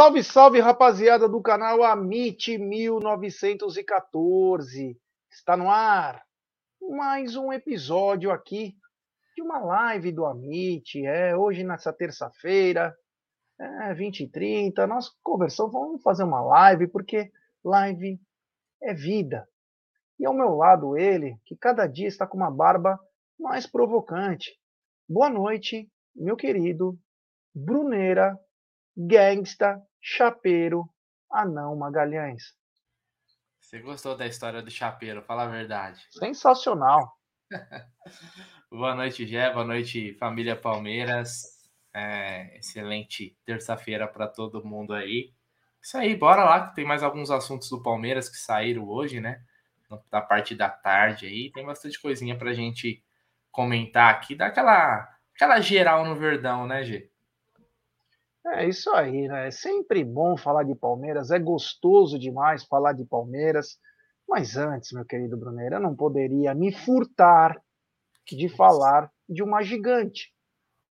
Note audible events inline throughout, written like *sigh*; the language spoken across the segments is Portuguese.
Salve, salve, rapaziada do canal Amit 1914. Está no ar mais um episódio aqui de uma live do Amit. É hoje nessa terça-feira, é 20 e 30, nós conversamos, vamos fazer uma live porque live é vida. E ao meu lado ele, que cada dia está com uma barba mais provocante. Boa noite, meu querido Bruneira gangsta, chapeiro, anão Magalhães. Você gostou da história do chapeiro, fala a verdade. Sensacional. *laughs* boa noite, Gé, boa noite, família Palmeiras. É, excelente terça-feira para todo mundo aí. Isso aí, bora lá, que tem mais alguns assuntos do Palmeiras que saíram hoje, né? Da parte da tarde aí. Tem bastante coisinha pra gente comentar aqui. Dá aquela, aquela geral no Verdão, né, Gê? É isso aí, né? É sempre bom falar de Palmeiras, é gostoso demais falar de Palmeiras. Mas antes, meu querido Bruneiro, eu não poderia me furtar de falar de uma gigante,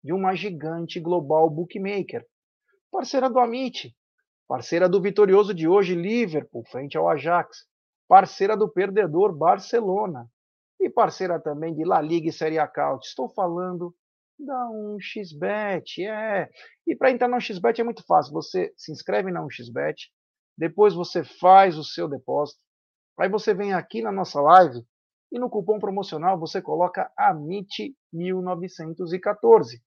de uma gigante global bookmaker, parceira do Amit, parceira do vitorioso de hoje, Liverpool, frente ao Ajax, parceira do perdedor Barcelona e parceira também de La Liga e Série A Couch. Estou falando da 1xBet, é. E para entrar na 1xBet é muito fácil. Você se inscreve na 1xBet, depois você faz o seu depósito, aí você vem aqui na nossa live e no cupom promocional você coloca AMIT1914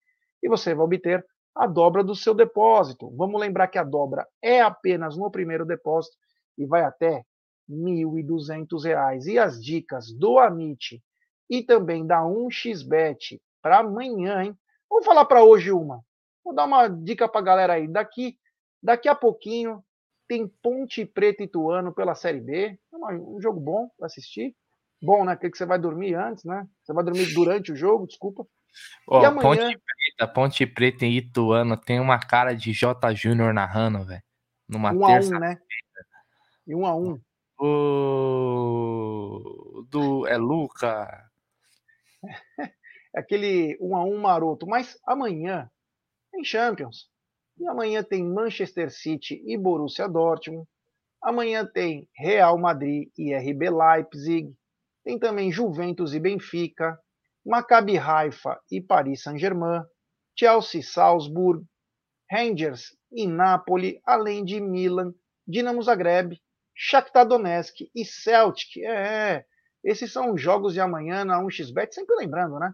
e você vai obter a dobra do seu depósito. Vamos lembrar que a dobra é apenas no primeiro depósito e vai até R$ 1.200. E as dicas do Amit e também da 1xBet para amanhã, hein? Vamos falar para hoje uma. Vou dar uma dica para a galera aí. Daqui, daqui a pouquinho tem Ponte Preta e Ituano pela Série B. É um jogo bom para assistir. Bom, né? Porque você vai dormir antes, né? Você vai dormir durante o jogo, desculpa. Oh, amanhã... Ponte Preta, Ponte Preta e Ituano tem uma cara de J Júnior narrando, velho. Numa um terça. A um, né? E um a um. O do é Luca. *laughs* aquele um a um maroto. Mas amanhã tem Champions. E amanhã tem Manchester City e Borussia Dortmund. Amanhã tem Real Madrid e RB Leipzig. Tem também Juventus e Benfica. Maccabi Haifa e Paris Saint-Germain. Chelsea, Salzburg. Rangers e Napoli, além de Milan, Dinamo Zagreb, Shakhtar Donetsk e Celtic. É, esses são os jogos de amanhã na 1xBet, sempre lembrando, né?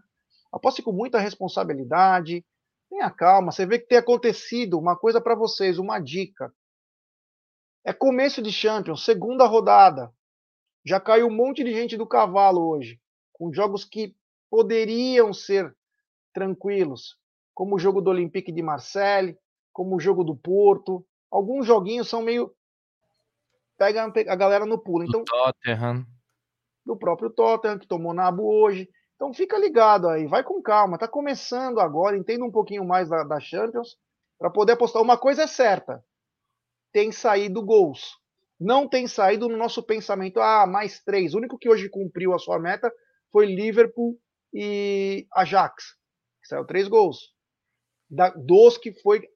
Aposte com muita responsabilidade. Tenha calma. Você vê que tem acontecido uma coisa para vocês, uma dica. É começo de Champions, segunda rodada. Já caiu um monte de gente do cavalo hoje, com jogos que poderiam ser tranquilos, como o jogo do Olympique de Marseille, como o jogo do Porto. Alguns joguinhos são meio pega a galera no pulo. Então, do Tottenham. Do próprio Tottenham, que tomou nabo hoje. Então fica ligado aí, vai com calma. Tá começando agora, entenda um pouquinho mais da, da Champions para poder apostar. Uma coisa é certa: tem saído gols. Não tem saído no nosso pensamento, ah, mais três. O único que hoje cumpriu a sua meta foi Liverpool e Ajax. Saiu três gols. Da, dos que foi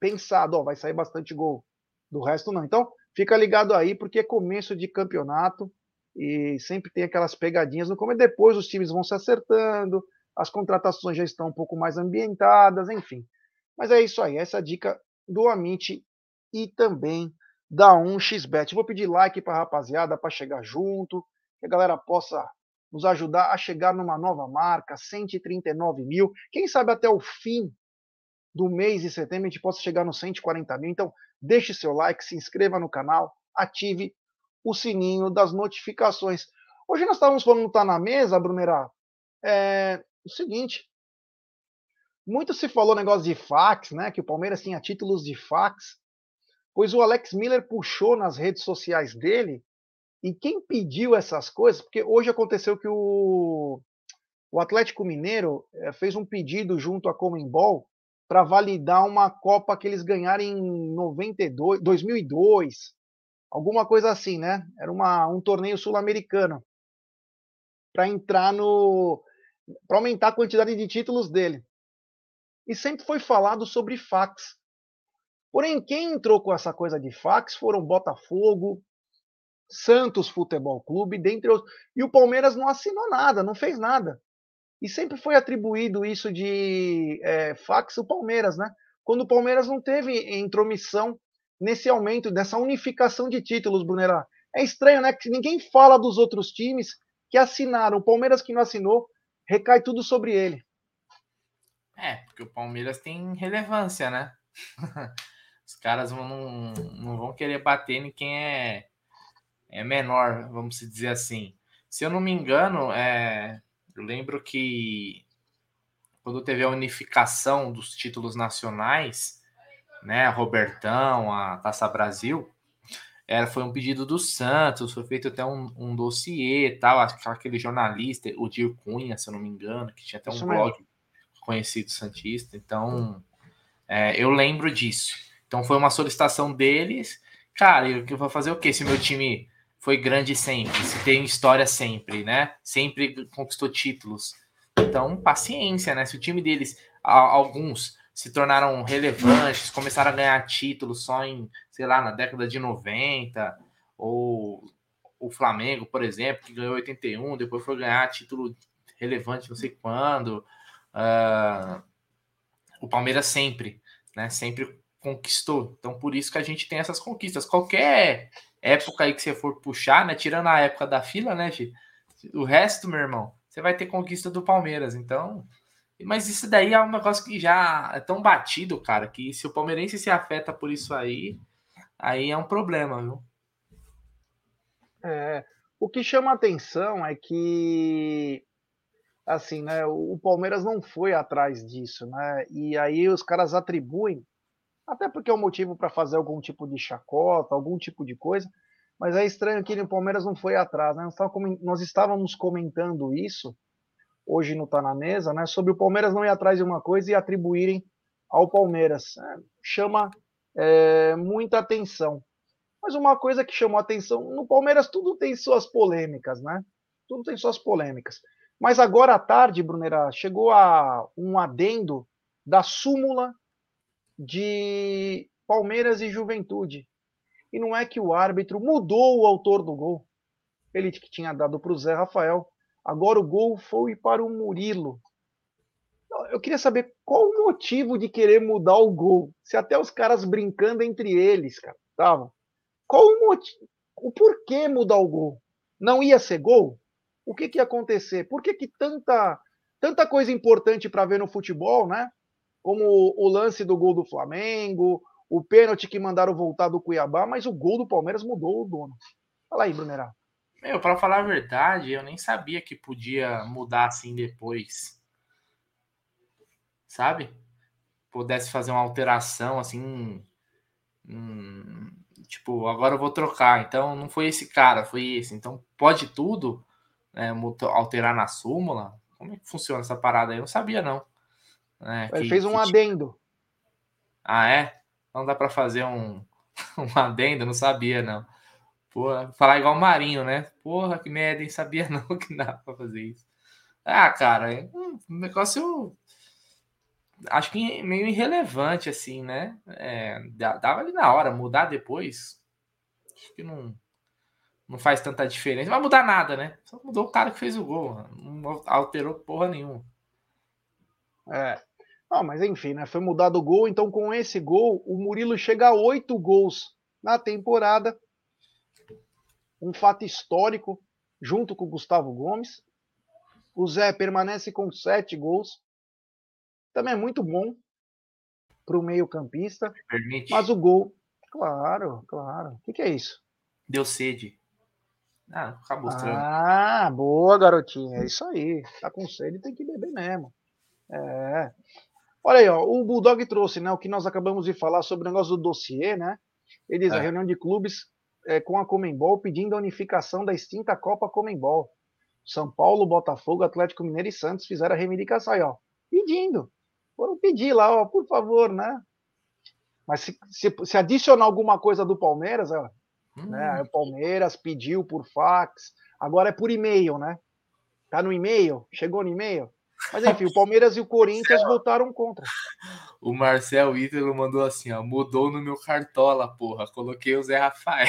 pensado, ó, vai sair bastante gol. Do resto, não. Então, fica ligado aí, porque é começo de campeonato e sempre tem aquelas pegadinhas no começo, depois os times vão se acertando, as contratações já estão um pouco mais ambientadas, enfim. Mas é isso aí, essa é a dica do Amit e também da 1xBet. Vou pedir like para a rapaziada para chegar junto, que a galera possa nos ajudar a chegar numa nova marca, 139 mil. Quem sabe até o fim do mês de setembro a gente possa chegar nos 140 mil. Então, deixe seu like, se inscreva no canal, ative o sininho das notificações. Hoje nós estávamos falando tá na mesa, Brunerá, é o seguinte, muito se falou negócio de fax, né, que o Palmeiras tinha títulos de fax, pois o Alex Miller puxou nas redes sociais dele, e quem pediu essas coisas, porque hoje aconteceu que o, o Atlético Mineiro é, fez um pedido junto à Comembol para validar uma Copa que eles ganharam em 92, 2002, alguma coisa assim, né? Era uma, um torneio sul-americano para entrar no para aumentar a quantidade de títulos dele. E sempre foi falado sobre fax. Porém, quem entrou com essa coisa de fax foram Botafogo, Santos Futebol Clube, dentre outros. E o Palmeiras não assinou nada, não fez nada. E sempre foi atribuído isso de é, fax o Palmeiras, né? Quando o Palmeiras não teve intromissão nesse aumento, dessa unificação de títulos, Brunerá. É estranho, né? Que ninguém fala dos outros times que assinaram. O Palmeiras que não assinou, recai tudo sobre ele. É, porque o Palmeiras tem relevância, né? *laughs* Os caras não, não vão querer bater em quem é, é menor, vamos dizer assim. Se eu não me engano, é, eu lembro que quando teve a unificação dos títulos nacionais, né, Robertão, a Taça Brasil, era, foi um pedido do Santos, foi feito até um, um dossiê tal, aquele jornalista, o Dir Cunha, se eu não me engano, que tinha até um blog conhecido Santista, então é, eu lembro disso. Então foi uma solicitação deles, cara, eu, eu vou fazer o quê se meu time foi grande sempre, se tem história sempre, né? Sempre conquistou títulos. Então, paciência, né? Se o time deles, alguns se tornaram relevantes, começaram a ganhar títulos só em, sei lá, na década de 90, ou o Flamengo, por exemplo, que ganhou 81, depois foi ganhar título relevante não sei quando. Uh, o Palmeiras sempre, né? Sempre conquistou. Então, por isso que a gente tem essas conquistas. Qualquer época aí que você for puxar, né? Tirando a época da fila, né, Gi? O resto, meu irmão, você vai ter conquista do Palmeiras. Então, mas isso daí é um negócio que já é tão batido, cara, que se o palmeirense se afeta por isso aí, aí é um problema, viu? É, o que chama atenção é que assim, né, o Palmeiras não foi atrás disso, né? E aí os caras atribuem até porque é um motivo para fazer algum tipo de chacota, algum tipo de coisa. Mas é estranho que o Palmeiras não foi atrás, né? Nós estávamos comentando isso hoje no Tá na Mesa, né? Sobre o Palmeiras não ir atrás de uma coisa e atribuírem ao Palmeiras. É, chama é, muita atenção. Mas uma coisa que chamou atenção, no Palmeiras tudo tem suas polêmicas, né? Tudo tem suas polêmicas. Mas agora à tarde, Brunera, chegou a um adendo da súmula de Palmeiras e Juventude. E não é que o árbitro mudou o autor do gol. Ele que tinha dado para o Zé Rafael. Agora o gol foi para o Murilo. Eu queria saber qual o motivo de querer mudar o gol. Se até os caras brincando entre eles, cara, estavam. Qual o motivo? O porquê mudar o gol? Não ia ser gol? O que, que ia acontecer? Por que, que tanta, tanta coisa importante para ver no futebol, né? como o lance do gol do Flamengo, o pênalti que mandaram voltar do Cuiabá, mas o gol do Palmeiras mudou o dono. Fala aí, Brunerá. Meu, para falar a verdade, eu nem sabia que podia mudar assim depois. Sabe? Pudesse fazer uma alteração assim. Hum, tipo, agora eu vou trocar. Então não foi esse cara, foi esse. Então pode tudo né, alterar na súmula? Como é que funciona essa parada aí? Eu não sabia, não. É, Ele que, fez um que... adendo. Ah, é? Não dá para fazer um, *laughs* um adendo? Não sabia, não. Porra, falar igual o Marinho, né? Porra, que merda, nem sabia *laughs* não que dá para fazer isso. Ah, cara, é um negócio. Acho que meio irrelevante, assim, né? É, dava ali na hora, mudar depois. Acho que não, não faz tanta diferença. Não vai mudar nada, né? Só mudou o cara que fez o gol. Não alterou porra nenhuma. É. Não, mas enfim, né? Foi mudado o gol, então com esse gol, o Murilo chega a oito gols na temporada. Um fato histórico, junto com o Gustavo Gomes. O Zé permanece com sete gols. Também é muito bom para o meio-campista. Mas o gol, claro, claro. O que, que, é isso? Deu sede. Ah, acabou Ah, boa, garotinha. É isso aí. Tá com sede, tem que beber mesmo. É. Olha aí, ó, o Bulldog trouxe né, o que nós acabamos de falar sobre o negócio do dossiê, né? Eles, é. a reunião de clubes é, com a Comembol pedindo a unificação da extinta Copa Comembol. São Paulo, Botafogo, Atlético Mineiro e Santos fizeram a reivindicação aí, ó. Pedindo. Foram pedir lá, ó, por favor, né? Mas se, se, se adicionar alguma coisa do Palmeiras, ó, hum. né? O Palmeiras pediu por fax, agora é por e-mail, né? Tá no e-mail? Chegou no e-mail? Mas enfim, o Palmeiras e o Corinthians votaram contra. O Marcel Ítalo mandou assim, ó, mudou no meu cartola, porra, coloquei o Zé Rafael.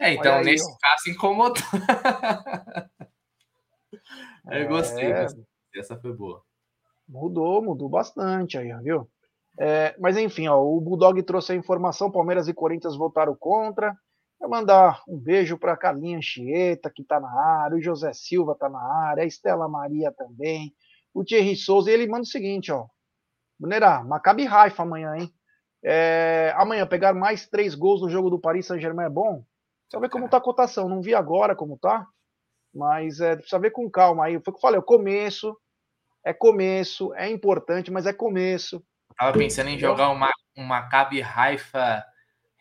É, então aí, nesse ó. caso incomodou. *laughs* Eu gostei, é... essa foi boa. Mudou, mudou bastante aí, viu? É, mas enfim, ó, o Bulldog trouxe a informação: Palmeiras e Corinthians votaram contra. Vou mandar um beijo para a Carlinha Anchieta, que está na área, o José Silva está na área, a Estela Maria também, o Thierry Souza. E ele manda o seguinte: ó, Brunerá, Maccabi Raifa amanhã, hein? É, amanhã, pegar mais três gols no jogo do Paris Saint-Germain é bom? Precisa ver como tá a cotação. Não vi agora como tá, mas é, precisa ver com calma aí. Foi o que eu falei: o começo, é começo, é importante, mas é começo. Tava pensando em jogar uma, um Maccabi Haifa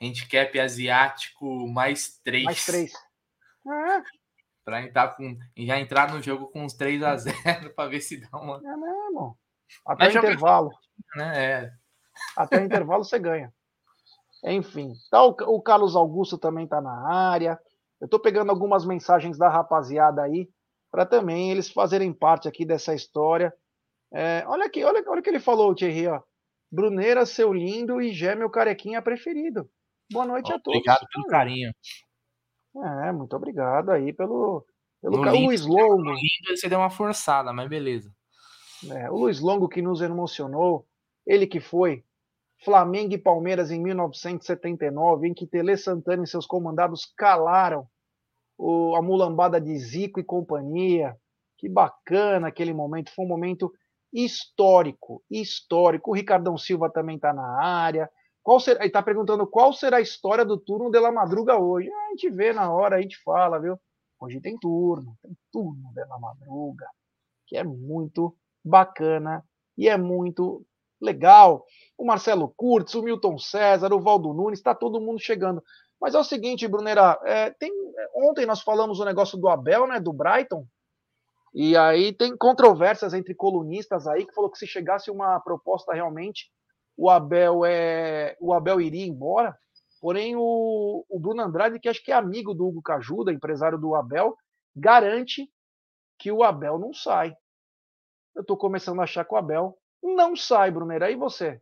handicap asiático mais três. Mais três. É. Pra entrar com, já entrar no jogo com uns 3 a 0 para ver se dá uma. É mesmo. Até Mas o intervalo. Né? É. Até o intervalo você ganha. Enfim. Tá, o, o Carlos Augusto também tá na área. Eu tô pegando algumas mensagens da rapaziada aí para também eles fazerem parte aqui dessa história. É, olha aqui, olha, olha o que ele falou, Thierry, ó. Bruneira, seu lindo, e Gé, meu carequinha preferido. Boa noite a todos. Obrigado pelo carinho. É, muito obrigado aí pelo, pelo no Luiz Longo. Lindo você deu uma forçada, mas beleza. É, o Luiz Longo que nos emocionou, ele que foi Flamengo e Palmeiras em 1979, em que Tele Santana e seus comandados calaram o, a mulambada de Zico e companhia. Que bacana aquele momento, foi um momento histórico, histórico. O Ricardão Silva também está na área. Qual será, está perguntando qual será a história do turno de La Madruga hoje. A gente vê na hora, a gente fala, viu? Hoje tem turno, tem turno de La Madruga, que é muito bacana e é muito legal. O Marcelo Kurtz, o Milton César, o Valdo Nunes, está todo mundo chegando. Mas é o seguinte, Brunera, é, tem, ontem nós falamos o negócio do Abel, né, do Brighton, e aí tem controvérsias entre colunistas aí que falou que se chegasse uma proposta realmente, o Abel é o Abel iria embora. Porém, o, o Bruno Andrade, que acho que é amigo do Hugo Cajuda, empresário do Abel, garante que o Abel não sai. Eu estou começando a achar que o Abel não sai, Brunera. E você?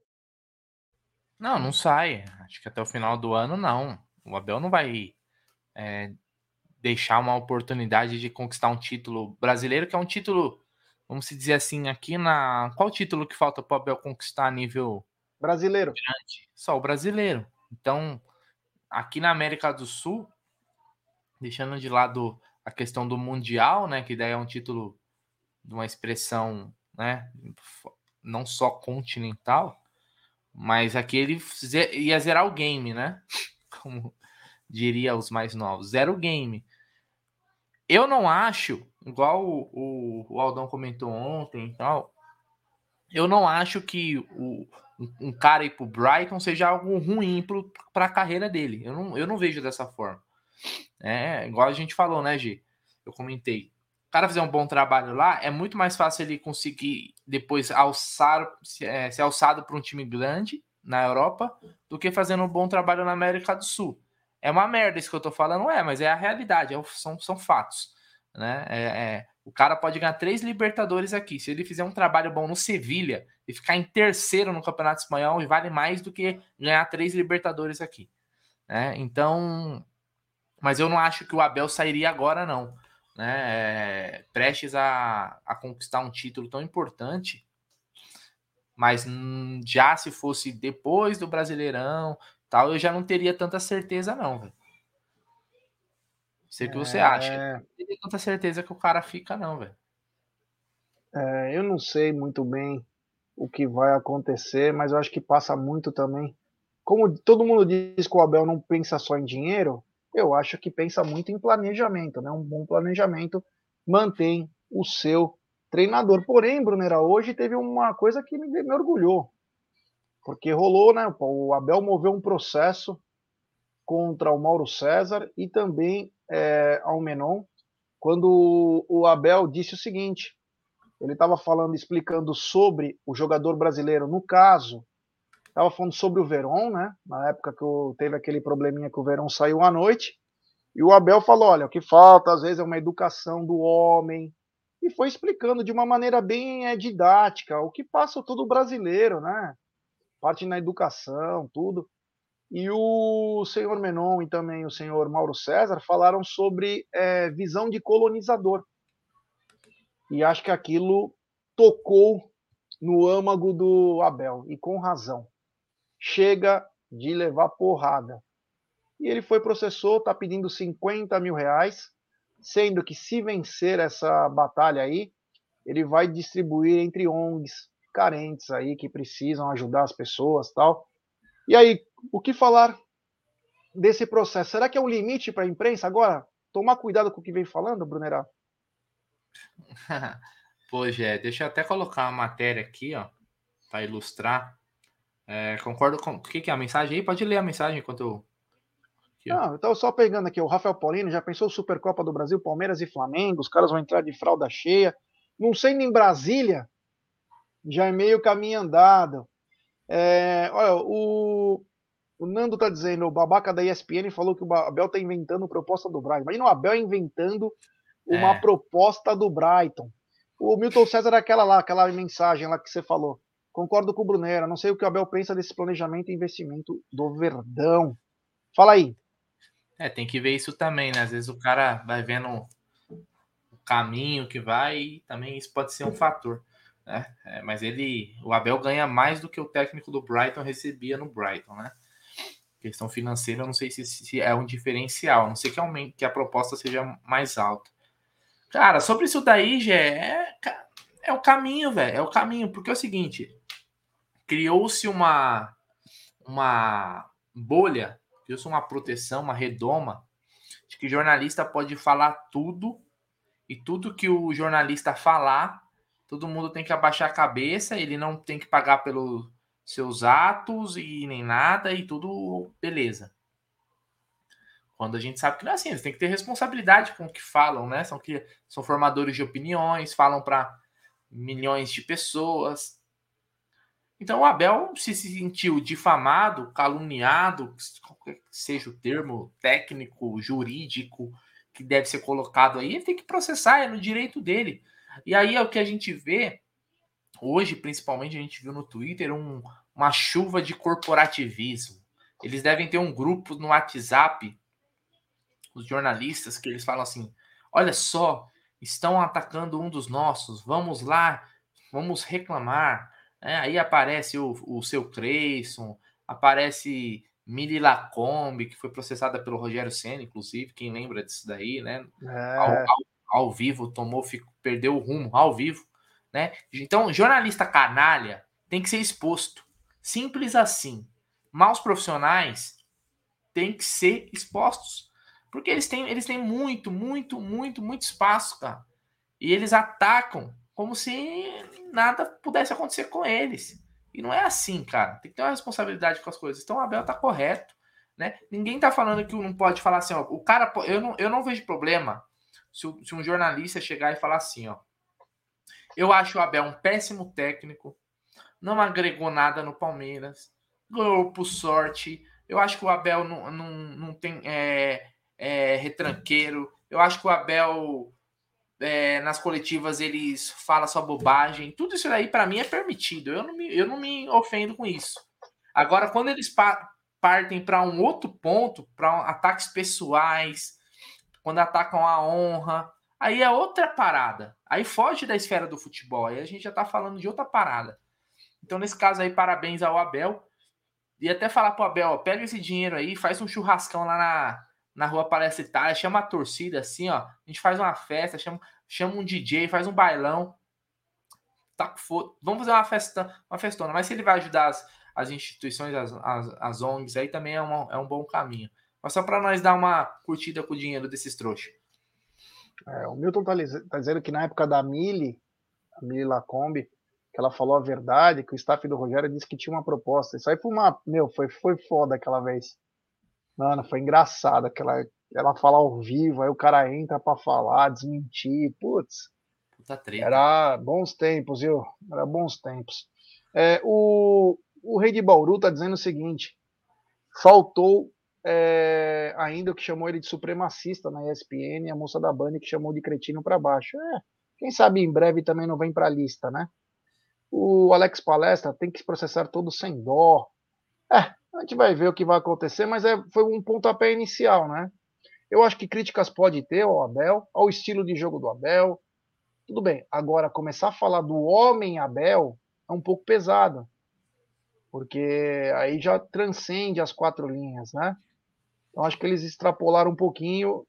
Não, não sai. Acho que até o final do ano, não. O Abel não vai é, deixar uma oportunidade de conquistar um título brasileiro, que é um título, vamos dizer assim, aqui na. Qual título que falta para o Abel conquistar a nível brasileiro? Grande? Só o brasileiro. Então, aqui na América do Sul, deixando de lado a questão do Mundial, né? Que daí é um título de uma expressão, né? Não só continental, mas aqui ele ia zerar o game, né? *laughs* Como diria os mais novos, zero game. Eu não acho, igual o, o, o Aldão comentou ontem e tal, eu não acho que o, um cara ir pro Brighton seja algo ruim para a carreira dele. Eu não, eu não vejo dessa forma. É, igual a gente falou, né, G? Eu comentei. Cara fizer um bom trabalho lá, é muito mais fácil ele conseguir depois alçar, é, ser alçado para um time grande na Europa do que fazendo um bom trabalho na América do Sul. É uma merda isso que eu tô falando, é, mas é a realidade, é, são, são fatos. Né? É, é, o cara pode ganhar três Libertadores aqui. Se ele fizer um trabalho bom no Sevilha e ficar em terceiro no Campeonato Espanhol, vale mais do que ganhar três Libertadores aqui. Né? Então, mas eu não acho que o Abel sairia agora, não. Né? É, prestes a, a conquistar um título tão importante. Mas hum, já se fosse depois do Brasileirão, tal, eu já não teria tanta certeza, não, velho. Sei o que você acha. É. Não teria tanta certeza que o cara fica, não, velho. É, eu não sei muito bem o que vai acontecer, mas eu acho que passa muito também. Como todo mundo diz que o Abel não pensa só em dinheiro, eu acho que pensa muito em planejamento, né? Um bom planejamento mantém o seu treinador. Porém, Brunera, hoje teve uma coisa que me, me orgulhou. Porque rolou, né? O Abel moveu um processo contra o Mauro César e também é, ao Menon, quando o Abel disse o seguinte: ele estava falando, explicando sobre o jogador brasileiro, no caso, estava falando sobre o Verón, né? Na época que teve aquele probleminha que o Verón saiu à noite. E o Abel falou: olha, o que falta às vezes é uma educação do homem. e foi explicando de uma maneira bem é, didática o que passa todo brasileiro, né? Parte na educação, tudo. E o senhor Menon e também o senhor Mauro César falaram sobre é, visão de colonizador. E acho que aquilo tocou no âmago do Abel, e com razão. Chega de levar porrada. E ele foi processou, está pedindo 50 mil reais, sendo que se vencer essa batalha aí, ele vai distribuir entre ONGs carentes aí que precisam ajudar as pessoas tal. E aí, o que falar desse processo? Será que é um limite para a imprensa agora? Tomar cuidado com o que vem falando, Brunerá? *laughs* Pô, Gé, deixa eu até colocar uma matéria aqui, ó, para ilustrar. É, concordo com. O que, que é a mensagem aí? Pode ler a mensagem enquanto eu. Aqui, Não, então só pegando aqui, o Rafael Paulino já pensou Supercopa do Brasil, Palmeiras e Flamengo, os caras vão entrar de fralda cheia. Não sendo em Brasília, já é meio caminho andado. É, olha, o, o Nando tá dizendo, o babaca da ESPN falou que o Abel tá inventando proposta do Brighton. Imagina o Abel inventando uma é. proposta do Brighton. O Milton César é aquela lá, aquela mensagem lá que você falou. Concordo com o Brunera, não sei o que o Abel pensa desse planejamento e investimento do Verdão. Fala aí. É, tem que ver isso também, né? Às vezes o cara vai vendo o caminho que vai e também isso pode ser um fator. Né? É, mas ele, o Abel ganha mais do que o técnico do Brighton recebia no Brighton, né? Questão financeira, eu não sei se, se é um diferencial, a não sei que, aumente, que a proposta seja mais alta. Cara, sobre isso daí, Gé, é, é o caminho, velho. É o caminho, porque é o seguinte: criou-se uma, uma bolha, criou-se uma proteção, uma redoma, de que jornalista pode falar tudo, e tudo que o jornalista falar, todo mundo tem que abaixar a cabeça, ele não tem que pagar pelos seus atos e nem nada, e tudo beleza. Quando a gente sabe que não é assim, eles têm que ter responsabilidade com o que falam, né? São, que, são formadores de opiniões, falam para milhões de pessoas. Então o Abel se sentiu difamado, caluniado, seja o termo técnico, jurídico que deve ser colocado aí, ele tem que processar, é no direito dele. E aí é o que a gente vê hoje, principalmente a gente viu no Twitter um, uma chuva de corporativismo. Eles devem ter um grupo no WhatsApp os jornalistas, que eles falam assim: olha só, estão atacando um dos nossos, vamos lá, vamos reclamar. É, aí aparece o, o seu Creyson, aparece Mili Lacombe, que foi processada pelo Rogério Senna, inclusive, quem lembra disso daí, né? É. Ao, ao, ao, vivo, tomou, ficou, perdeu o rumo ao vivo, né? Então, jornalista canalha tem que ser exposto. Simples assim. Maus profissionais têm que ser expostos. Porque eles têm, eles têm muito, muito, muito, muito espaço, cara. E eles atacam como se nada pudesse acontecer com eles. E não é assim, cara. Tem que ter uma responsabilidade com as coisas. Então o Abel tá correto, né? Ninguém tá falando que não pode falar assim, ó. O cara, eu não, eu não vejo problema se, se um jornalista chegar e falar assim, ó. Eu acho o Abel um péssimo técnico, não agregou nada no Palmeiras, ganhou por sorte. Eu acho que o Abel não, não, não tem. É, é, retranqueiro. Eu acho que o Abel, é, nas coletivas, eles fala só bobagem. Tudo isso aí, para mim, é permitido. Eu não, me, eu não me ofendo com isso. Agora, quando eles pa partem para um outro ponto, para um, ataques pessoais, quando atacam a honra, aí é outra parada. Aí foge da esfera do futebol. Aí a gente já está falando de outra parada. Então, nesse caso aí, parabéns ao Abel. E até falar pro Abel, ó, pega esse dinheiro aí, faz um churrascão lá na, na rua Palestra Itália, chama a torcida assim, ó. A gente faz uma festa, chama, chama um DJ, faz um bailão. Tá, for, vamos fazer uma festa, uma festona. Mas se ele vai ajudar as, as instituições, as, as, as ONGs, aí também é, uma, é um bom caminho. Mas só para nós dar uma curtida com o dinheiro desses trouxas. É, o Milton tá, tá, dizendo que na época da Mili, a Mili Lacombe, que ela falou a verdade, que o staff do Rogério disse que tinha uma proposta. Isso aí foi uma. Meu, foi, foi foda aquela vez. Mano, foi engraçado aquela. Ela fala ao vivo, aí o cara entra para falar, desmentir. Putz. Puta treta. Era bons tempos, viu? Era bons tempos. É, o, o Rei de Bauru tá dizendo o seguinte: faltou é, ainda o que chamou ele de supremacista na ESPN, a moça da Band que chamou de cretino para baixo. É, Quem sabe em breve também não vem para a lista, né? O Alex Palestra tem que processar todo sem dó. É, a gente vai ver o que vai acontecer, mas é, foi um pontapé inicial, né? Eu acho que críticas pode ter ao Abel, ao estilo de jogo do Abel. Tudo bem. Agora, começar a falar do homem Abel é um pouco pesado. Porque aí já transcende as quatro linhas, né? Então acho que eles extrapolaram um pouquinho.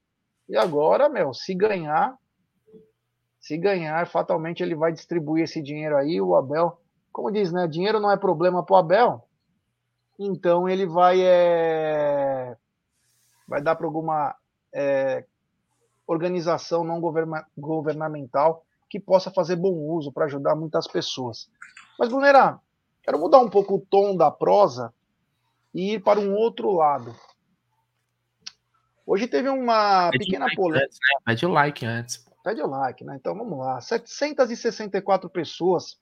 E agora, meu, se ganhar, se ganhar, fatalmente ele vai distribuir esse dinheiro aí. O Abel, como diz, né? Dinheiro não é problema para o Abel. Então ele vai é, vai dar para alguma é, organização não governa governamental que possa fazer bom uso para ajudar muitas pessoas. Mas, Brunera, quero mudar um pouco o tom da prosa e ir para um outro lado. Hoje teve uma Pede pequena polêmica. Né? Pede o like antes. Pede o like, né? Então vamos lá. 764 pessoas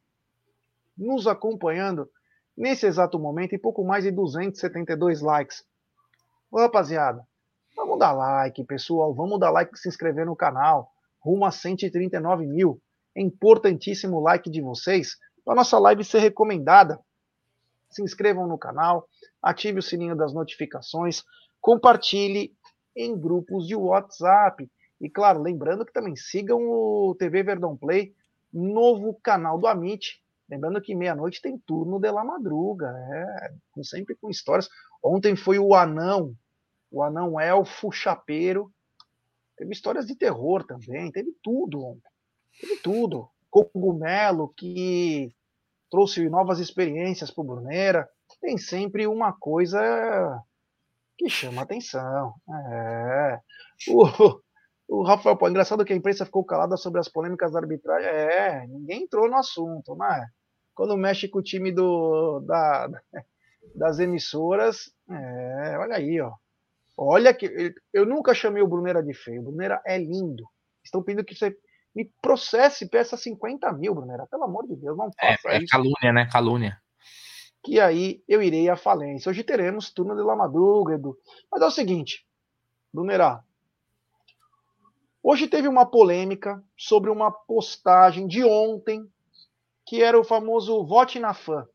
nos acompanhando nesse exato momento e pouco mais de 272 likes. Ô, rapaziada, vamos dar like, pessoal. Vamos dar like e se inscrever no canal. Rumo a 139 mil. É importantíssimo o like de vocês para nossa live ser recomendada. Se inscrevam no canal, ative o sininho das notificações, compartilhe em grupos de WhatsApp. E claro, lembrando que também sigam o TV Verdão Play, novo canal do Amit. Lembrando que meia-noite tem turno de la madruga, é, sempre com histórias. Ontem foi o Anão, o Anão Elfo Chapeiro. Teve histórias de terror também, teve tudo ontem. Teve tudo. Cogumelo que trouxe novas experiências para o Bruneira. Tem sempre uma coisa que chama atenção. É. O, o Rafael, pô, engraçado que a imprensa ficou calada sobre as polêmicas da arbitragem. É, ninguém entrou no assunto, né? Quando mexe com o time do, da, *laughs* das emissoras, é, olha aí, ó. Olha que eu nunca chamei o Brunera de feio. O Brunera é lindo. Estão pedindo que você me processe e peça 50 mil, Brunera. Pelo amor de Deus, não é, faça é, é isso. calúnia, né? Calúnia. Que aí eu irei à falência. Hoje teremos turno de La Madruga, Edu. Mas é o seguinte, Brunera, Hoje teve uma polêmica sobre uma postagem de ontem, que era o famoso vote na fã.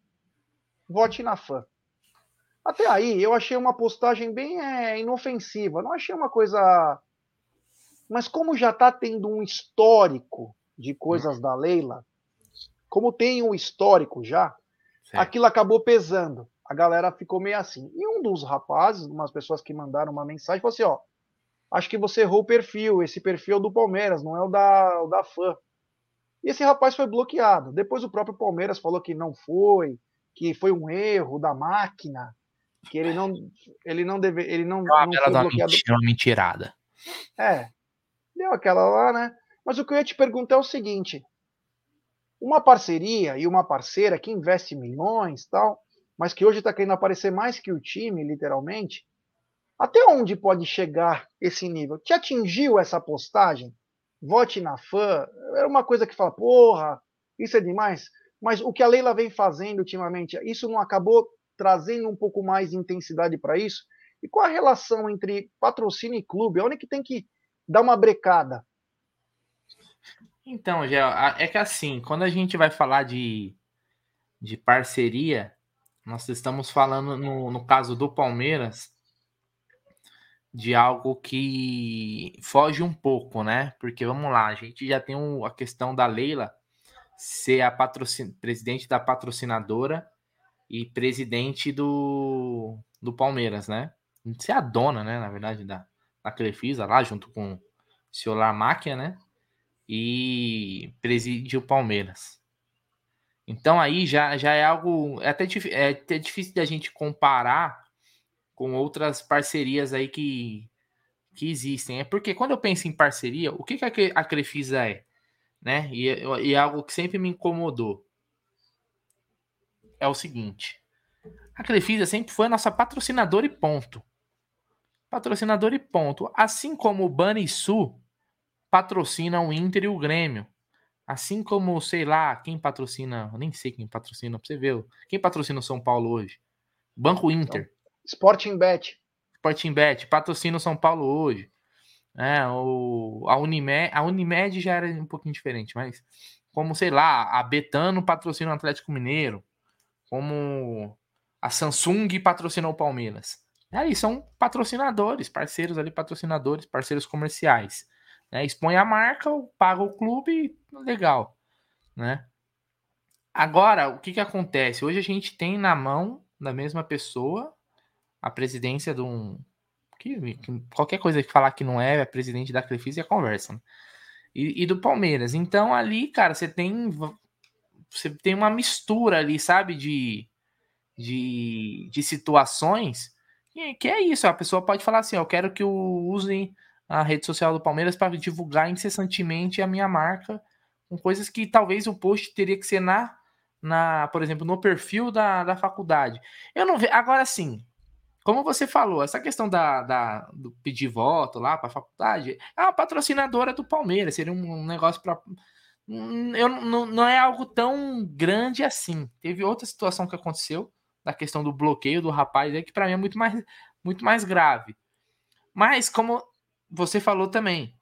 Vote na fã. Até aí, eu achei uma postagem bem é, inofensiva. Não achei uma coisa. Mas como já está tendo um histórico de coisas da Leila, como tem um histórico já, aquilo acabou pesando. A galera ficou meio assim. E um dos rapazes, umas pessoas que mandaram uma mensagem, falou assim: ó, acho que você errou o perfil. Esse perfil é do Palmeiras, não é o da, o da fã. E esse rapaz foi bloqueado. Depois o próprio Palmeiras falou que não foi, que foi um erro da máquina, que ele não, ele não deve, ele não, não foi bloqueado. Mentira, uma mentirada. É, deu aquela lá, né? Mas o que eu ia te perguntar é o seguinte: uma parceria e uma parceira que investe milhões, tal, mas que hoje está querendo aparecer mais que o time, literalmente, até onde pode chegar esse nível? Te atingiu essa postagem? Vote na fã. Era uma coisa que fala, porra, isso é demais. Mas o que a Leila vem fazendo ultimamente, isso não acabou trazendo um pouco mais de intensidade para isso? E qual a relação entre patrocínio e clube? Onde que tem que dar uma brecada? Então, Gel, é que assim, quando a gente vai falar de, de parceria, nós estamos falando, no, no caso do Palmeiras, de algo que foge um pouco, né? Porque vamos lá, a gente já tem um, a questão da Leila ser a presidente da patrocinadora e presidente do, do Palmeiras, né? Ser a dona, né? Na verdade, da, da Crefisa lá, junto com o senhor Lamáquia, né? E preside o Palmeiras. Então aí já, já é algo. É até, é até difícil da gente comparar com outras parcerias aí que, que existem. É porque quando eu penso em parceria, o que, que a Crefisa é? Né? E, e é algo que sempre me incomodou. É o seguinte. A Crefisa sempre foi a nossa patrocinadora e ponto. Patrocinador e ponto. Assim como o Banrisul patrocina o Inter e o Grêmio. Assim como, sei lá, quem patrocina, nem sei quem patrocina, pra você ver. Quem patrocina o São Paulo hoje? Banco Inter. Sporting Bet. Sporting Bet, patrocina o São Paulo hoje. É, o, a, Unimed, a Unimed já era um pouquinho diferente, mas como, sei lá, a Betano patrocina o Atlético Mineiro, como a Samsung patrocinou o Palmeiras. Aí são patrocinadores, parceiros ali, patrocinadores, parceiros comerciais. Né? Expõe a marca, paga o clube, legal. Né? Agora, o que, que acontece? Hoje a gente tem na mão da mesma pessoa a presidência de um. Que, que qualquer coisa que falar que não é, é presidente da Crefisa é conversa. Né? E, e, do Palmeiras. Então ali, cara, você tem. Você tem uma mistura ali, sabe? De, de, de situações que, que é isso. A pessoa pode falar assim: eu quero que usem a rede social do Palmeiras para divulgar incessantemente a minha marca com coisas que talvez o post teria que ser na na, por exemplo, no perfil da, da faculdade. Eu não vejo. Agora sim, como você falou, essa questão da, da do pedir voto lá para a faculdade é uma patrocinadora do Palmeiras, seria um, negócio para. Hum, não, é algo tão grande assim. Teve outra situação que aconteceu, da questão do bloqueio do rapaz, que para mim é muito mais, muito mais grave. Mas, como você falou também,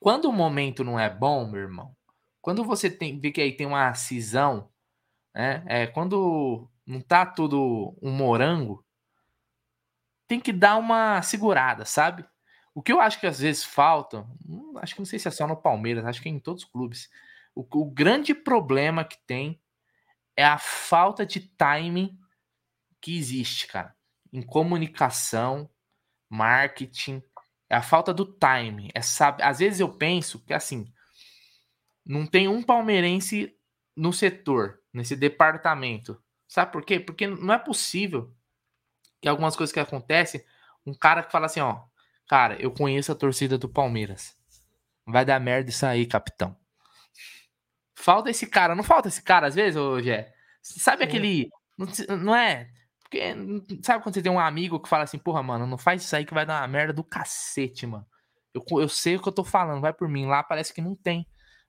quando o momento não é bom, meu irmão, quando você tem, vê que aí tem uma cisão né? É, quando não tá tudo um morango, tem que dar uma segurada, sabe? O que eu acho que às vezes falta, hum, acho que não sei se é só no Palmeiras, acho que é em todos os clubes. O, o grande problema que tem é a falta de timing que existe, cara, em comunicação, marketing, é a falta do timing. É sabe, às vezes eu penso que assim, não tem um palmeirense no setor nesse departamento. Sabe por quê? Porque não é possível que algumas coisas que acontecem, um cara que fala assim, ó, cara, eu conheço a torcida do Palmeiras. Vai dar merda isso aí, capitão. Falta esse cara, não falta esse cara às vezes, ô Gé? Sabe Sim. aquele. Não, não é? Porque, sabe quando você tem um amigo que fala assim, porra, mano, não faz isso aí que vai dar uma merda do cacete, mano. Eu, eu sei o que eu tô falando, vai por mim. Lá parece que não tem,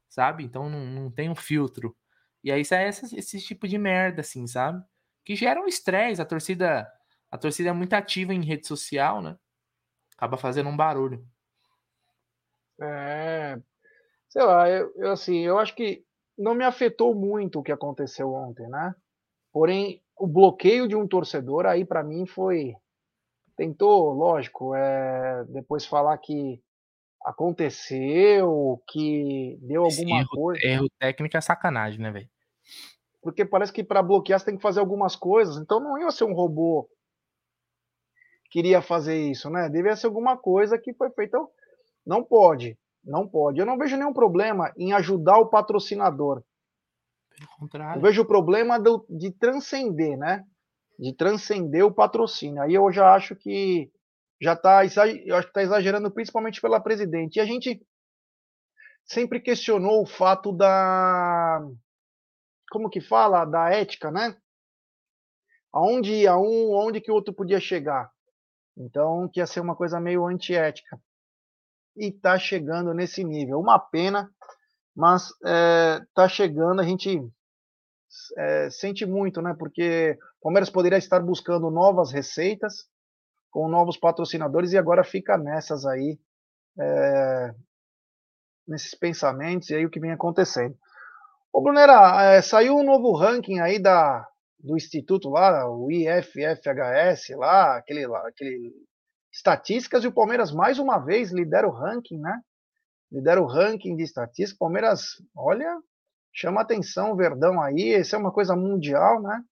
sabe? Então não, não tem um filtro. E aí sai esse, esse tipo de merda, assim, sabe? Que gera um estresse. A torcida, a torcida é muito ativa em rede social, né? Acaba fazendo um barulho. É. Sei lá, eu, eu assim, eu acho que não me afetou muito o que aconteceu ontem, né? Porém, o bloqueio de um torcedor aí para mim foi tentou, lógico, é, depois falar que aconteceu, que deu alguma erro, coisa. Erro técnico é sacanagem, né, velho? porque parece que para bloquear você tem que fazer algumas coisas. Então não ia ser um robô que iria fazer isso, né? Devia ser alguma coisa que foi feita. Então, não pode, não pode. Eu não vejo nenhum problema em ajudar o patrocinador. Pelo contrário. Eu vejo o problema do, de transcender, né? De transcender o patrocínio. Aí eu já acho que já está tá exagerando principalmente pela presidente. E a gente sempre questionou o fato da como que fala, da ética, né? Aonde ia um, onde que o outro podia chegar. Então, que ia ser uma coisa meio antiética. E tá chegando nesse nível. Uma pena, mas é, tá chegando, a gente é, sente muito, né? Porque o Palmeiras poderia estar buscando novas receitas, com novos patrocinadores, e agora fica nessas aí, é, nesses pensamentos, e aí o que vem acontecendo. Ô, Brunera, saiu um novo ranking aí da, do instituto lá, o IFFHS lá, aquele lá, aquele estatísticas e o Palmeiras mais uma vez lidera o ranking, né? Lidera o ranking de estatística. Palmeiras, olha, chama atenção o Verdão aí, isso é uma coisa mundial, né?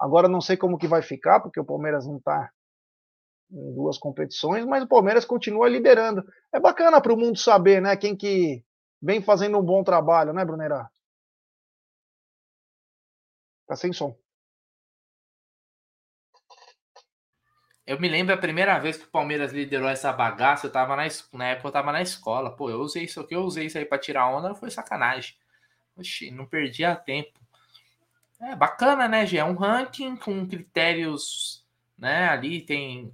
Agora não sei como que vai ficar, porque o Palmeiras não está em duas competições, mas o Palmeiras continua liderando. É bacana para o mundo saber, né? Quem que vem fazendo um bom trabalho, né, Brunera? Tá sem som. Eu me lembro a primeira vez que o Palmeiras liderou essa bagaça, eu tava na, na época eu tava na escola. Pô, eu usei isso aqui, eu usei isso aí para tirar onda, foi sacanagem. Oxi, não perdia tempo. É bacana, né, Gê? É um ranking com critérios, né? Ali tem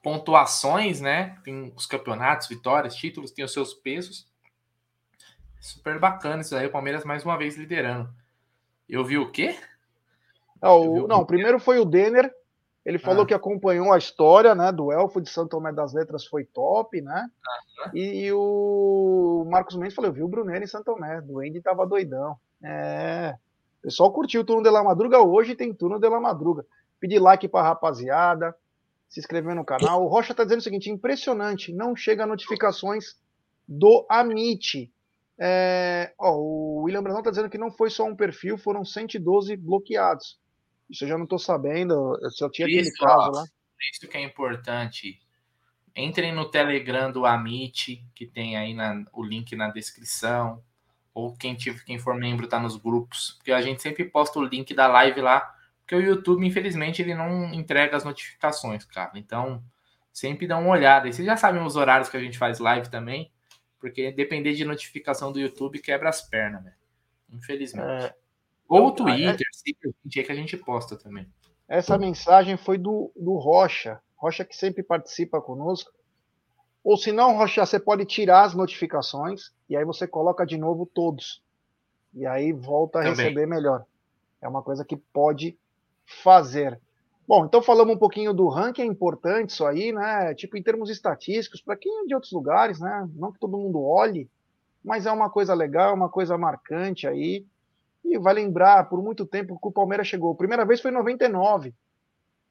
pontuações, né? Tem os campeonatos, vitórias, títulos, tem os seus pesos. Super bacana isso aí, o Palmeiras mais uma vez liderando. Eu vi o quê? Não, o, não o primeiro foi o Denner, Ele falou ah. que acompanhou a história, né, do Elfo de Santo Tomé das Letras, foi top, né? Ah. E, e, o Marcos Mendes falou, eu vi o Brunello em Santo Tomé, do Andy tava doidão. É, o pessoal curtiu o turno de La Madruga hoje, tem turno de La Madruga. Pedir like pra rapaziada, se inscrever no canal. O Rocha tá dizendo o seguinte, impressionante, não chega notificações do Amit. É, ó, o William Brandão tá dizendo que não foi só um perfil, foram 112 bloqueados. Isso eu já não estou sabendo, eu só tinha aquele caso lá. Isso que é importante. Entrem no Telegram do Amit, que tem aí na, o link na descrição. Ou quem, tiver, quem for membro tá nos grupos. Porque a gente sempre posta o link da live lá. Porque o YouTube, infelizmente, ele não entrega as notificações, cara. Então, sempre dá uma olhada. E vocês já sabem os horários que a gente faz live também. Porque depender de notificação do YouTube quebra as pernas, né? Infelizmente. É, ou o é Twitter, é que a gente posta também. Essa mensagem foi do, do Rocha. Rocha que sempre participa conosco. Ou se não, Rocha, você pode tirar as notificações e aí você coloca de novo todos. E aí volta a também. receber melhor. É uma coisa que pode fazer. Bom, então falamos um pouquinho do ranking, é importante isso aí, né? Tipo, em termos estatísticos, para quem é de outros lugares, né? Não que todo mundo olhe, mas é uma coisa legal, é uma coisa marcante aí. E vai lembrar, por muito tempo que o Palmeiras chegou. A primeira vez foi em 99.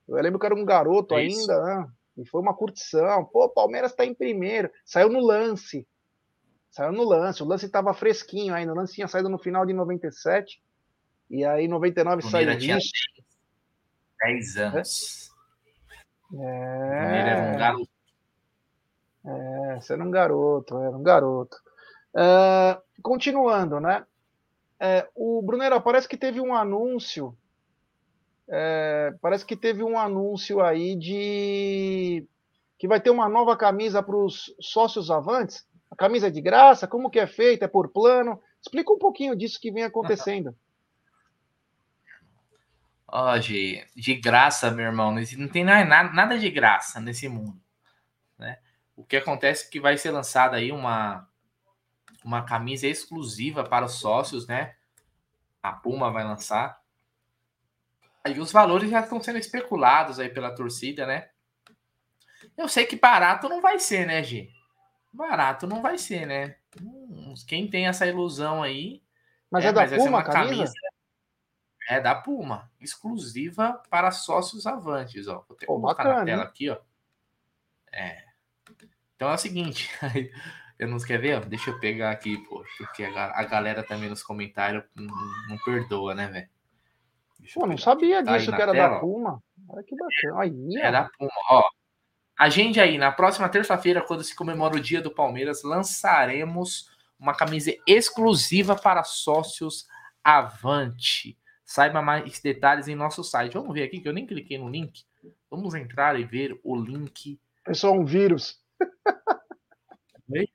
Eu lembro que era um garoto é ainda, né? E foi uma curtição. Pô, o Palmeiras está em primeiro. Saiu no lance. Saiu no lance. O lance estava fresquinho ainda. O lance tinha saído no final de 97. E aí, em 99 saiu tinha 10 anos. É. Era um garoto. É, você era um garoto, era um garoto. Uh, continuando, né? É, o Brunera, parece que teve um anúncio. É, parece que teve um anúncio aí de que vai ter uma nova camisa para os sócios avantes. A camisa é de graça? Como que é feita? É por plano? Explica um pouquinho disso que vem acontecendo. *laughs* Ó, oh, de graça, meu irmão, não tem nada, nada de graça nesse mundo. Né? O que acontece é que vai ser lançada aí uma, uma camisa exclusiva para os sócios, né? A Puma vai lançar. Aí os valores já estão sendo especulados aí pela torcida, né? Eu sei que barato não vai ser, né, G? Barato não vai ser, né? Hum, quem tem essa ilusão aí. Mas é, é da mas Puma, camisa? camisa? É da Puma, exclusiva para sócios avantes, ó. Vou ter que colocar bacana, na tela hein? aqui, ó. É. Então é o seguinte, *laughs* Eu não quer ver? Deixa eu pegar aqui, pô, porque a, a galera também nos comentários não, não perdoa, né, velho? Pô, não sabia tá disso que era tela, da Puma. Olha que bacana. Aí, é da Puma, ó. Agende aí, na próxima terça-feira, quando se comemora o dia do Palmeiras, lançaremos uma camisa exclusiva para sócios Avante. Saiba mais detalhes em nosso site. Vamos ver aqui, que eu nem cliquei no link. Vamos entrar e ver o link. É só um vírus. Oi?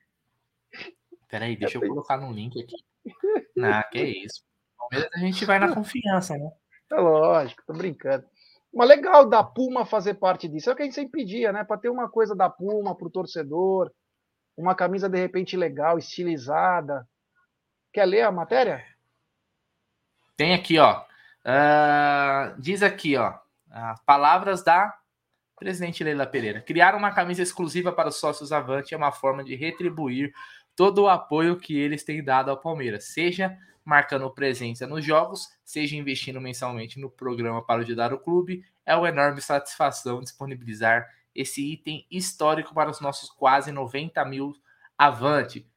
Peraí, deixa eu colocar no link aqui. *laughs* Ah, que isso. Palmeiras a gente vai na confiança, né? *laughs* É lógico, tô brincando. Mas legal da Puma fazer parte disso. É o que a gente sempre pedia, né? Para ter uma coisa da Puma pro torcedor, uma camisa de repente legal, estilizada. Quer ler a matéria? Tem aqui, ó. Uh, diz aqui, ó. Uh, palavras da presidente Leila Pereira. Criar uma camisa exclusiva para os sócios Avante é uma forma de retribuir todo o apoio que eles têm dado ao Palmeiras, seja marcando presença nos jogos, seja investindo mensalmente no programa para ajudar o clube. É uma enorme satisfação disponibilizar esse item histórico para os nossos quase 90 mil avante.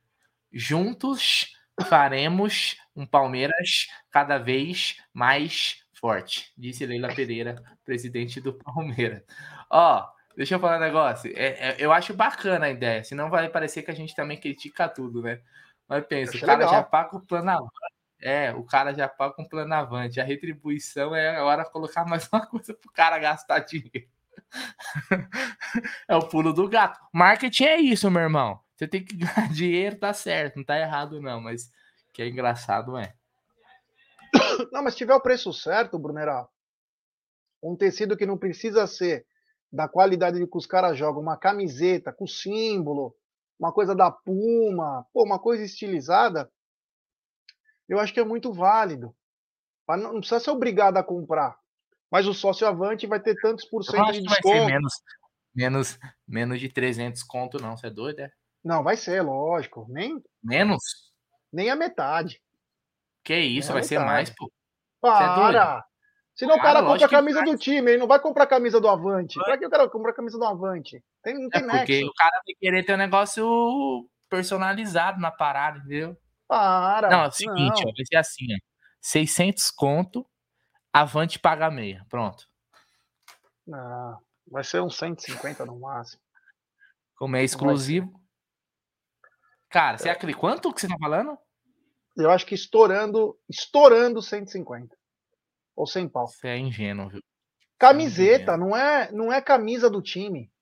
Juntos faremos um Palmeiras cada vez mais forte, disse Leila Pereira, presidente do Palmeiras. Ó, Deixa eu falar um negócio. É, é, eu acho bacana a ideia, senão vai parecer que a gente também critica tudo, né? Mas pensa, o cara legal. já paga o plano avante. É, o cara já paga um plano avante. A retribuição é a hora de colocar mais uma coisa pro cara gastar dinheiro. *laughs* é o pulo do gato. Marketing é isso, meu irmão. Você tem que ganhar *laughs* dinheiro, tá certo, não tá errado, não, mas que é engraçado, é. *coughs* Não, mas se tiver o preço certo, Brunerá, um tecido que não precisa ser da qualidade de que os caras jogam, uma camiseta com símbolo, uma coisa da Puma, pô, uma coisa estilizada, eu acho que é muito válido. Não precisa ser obrigado a comprar. mas o sócio Avante vai ter tantos por cento de desconto. Vai ser menos, menos, menos de 300 conto, não. Você é doido, é? Não, vai ser, lógico. Nem, menos? Nem a metade. Que isso, vai ser mais, pô. É Para! Senão o cara compra a camisa do time, ele não vai comprar a camisa do Avante. Pra que o cara compra a camisa do Avante? Tem, não tem é porque nexo. o cara vai querer ter um negócio personalizado na parada, entendeu? Para! Não, é o seguinte, não. Vai ser assim, ó. 600 conto, Avante paga meia. Pronto. Não, vai ser uns 150 no máximo. Como é exclusivo. Cara, você é. acredita? Quanto que você tá falando? Eu acho que estourando, estourando 150. Ou 100 pau. Você é ingênuo, viu? Camiseta, é não é, não é camisa do time.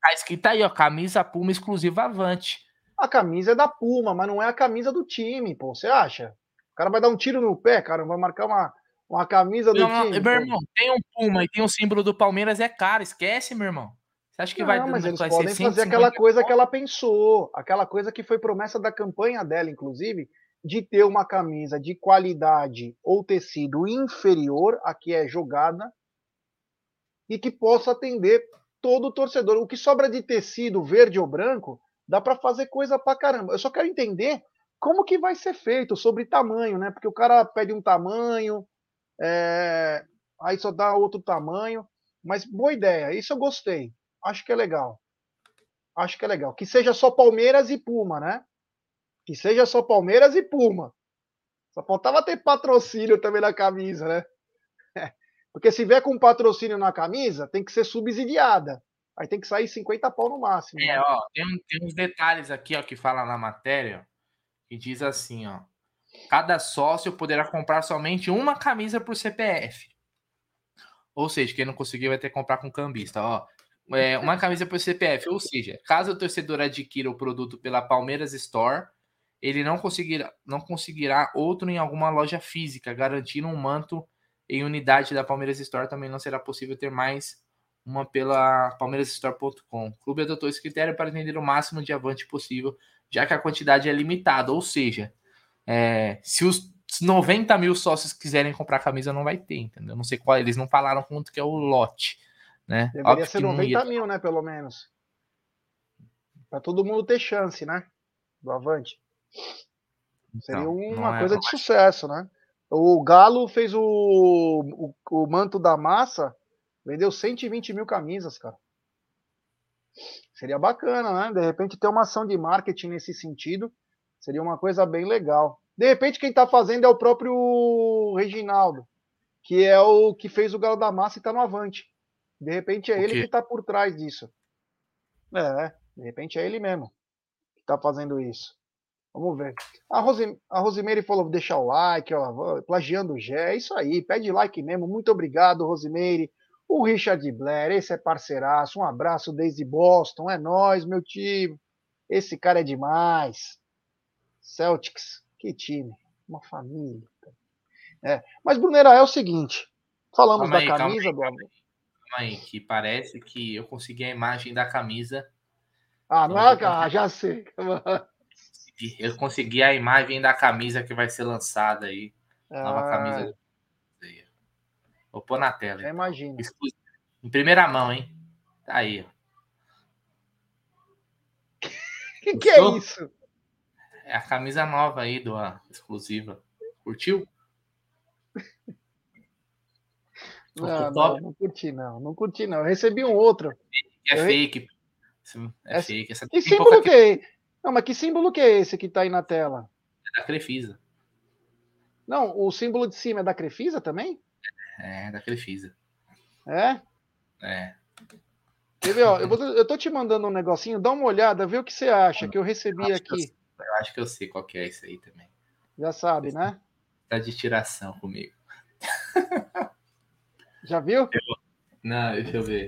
Tá escrito aí, ó, camisa Puma exclusiva Avante. A camisa é da Puma, mas não é a camisa do time, pô. Você acha? O cara vai dar um tiro no pé, cara, vai marcar uma, uma camisa do não, time. Meu irmão, tem um Puma e tem um símbolo do Palmeiras, é caro, esquece, meu irmão. Você acha que não, vai mas eles vai podem fazer aquela coisa que ela pensou, aquela coisa que foi promessa da campanha dela, inclusive, de ter uma camisa de qualidade ou tecido inferior a que é jogada e que possa atender todo o torcedor. O que sobra de tecido verde ou branco, dá para fazer coisa para caramba. Eu só quero entender como que vai ser feito sobre tamanho, né? Porque o cara pede um tamanho, é... aí só dá outro tamanho. Mas boa ideia, isso eu gostei. Acho que é legal. Acho que é legal. Que seja só Palmeiras e Puma, né? Que seja só Palmeiras e Puma. Só faltava ter patrocínio também na camisa, né? *laughs* Porque se vier com patrocínio na camisa, tem que ser subsidiada. Aí tem que sair 50 pau no máximo. É, né? ó, tem, tem uns detalhes aqui, ó, que fala na matéria, que diz assim, ó. Cada sócio poderá comprar somente uma camisa por CPF. Ou seja, quem não conseguir vai ter que comprar com cambista, ó. É, uma camisa por CPF, ou seja, caso o torcedor adquira o produto pela Palmeiras Store, ele não conseguirá, não conseguirá outro em alguma loja física, garantindo um manto em unidade da Palmeiras Store. Também não será possível ter mais uma pela palmeirasstore.com. O clube adotou esse critério para atender o máximo de avante possível, já que a quantidade é limitada. Ou seja, é, se os 90 mil sócios quiserem comprar a camisa, não vai ter, entendeu? Não sei qual, eles não falaram quanto que é o lote, né? Deveria Óbvio ser 90 ia... mil, né, pelo menos. Para todo mundo ter chance, né? Do avante. Seria então, uma é coisa de sucesso, né? O Galo fez o, o, o, manto da massa, vendeu 120 mil camisas, cara. Seria bacana, né? De repente ter uma ação de marketing nesse sentido, seria uma coisa bem legal. De repente quem tá fazendo é o próprio Reginaldo, que é o que fez o Galo da Massa e tá no Avante. De repente é ele que tá por trás disso. É, de repente é ele mesmo que tá fazendo isso. Vamos ver. A, Rosi, a Rosimeire falou: deixar o like, ó, plagiando o Gé. É isso aí, pede like mesmo. Muito obrigado, Rosimeire. O Richard Blair, esse é parceiraço. Um abraço desde Boston. É nós, meu time. Esse cara é demais. Celtics, que time. Uma família. É. Mas, Brunera, é o seguinte: falamos calma da aí, camisa calma do. Calma aí, que parece que eu consegui a imagem da camisa. Ah, não é? Ah, já sei *laughs* eu consegui a imagem da camisa que vai ser lançada aí. Ah. Nova camisa. Vou pôr na tela. Então. Imagina. Em primeira mão, hein? Tá aí. O *laughs* que, que é isso? É a camisa nova aí do a exclusiva. Curtiu? *laughs* Não, não, não, curti, não. Não curti, não. Eu recebi um outro. É eu... fake. É, é fake. Essa que símbolo que é? Não, mas que símbolo que é esse que está aí na tela? É da Crefisa. Não, o símbolo de cima é da Crefisa também? É, da Crefisa. É? É. Quer ver, ó, eu, vou, eu tô te mandando um negocinho, dá uma olhada, vê o que você acha, que eu recebi eu aqui. Eu, eu, acho que eu sei qual que é isso aí também. Já sabe, né? Tá de tiração comigo. Já viu? Eu, não, deixa eu ver.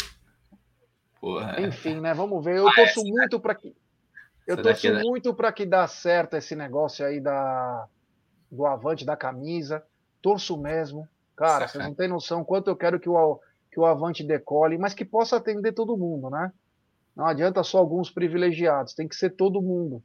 Porra. Enfim, né? Vamos ver. Eu torço muito para que eu torço é muito para que dá certo esse negócio aí da, do avante da camisa. Torço mesmo. Cara, vocês não têm noção quanto eu quero que o, que o avante decole, mas que possa atender todo mundo, né? Não adianta só alguns privilegiados, tem que ser todo mundo.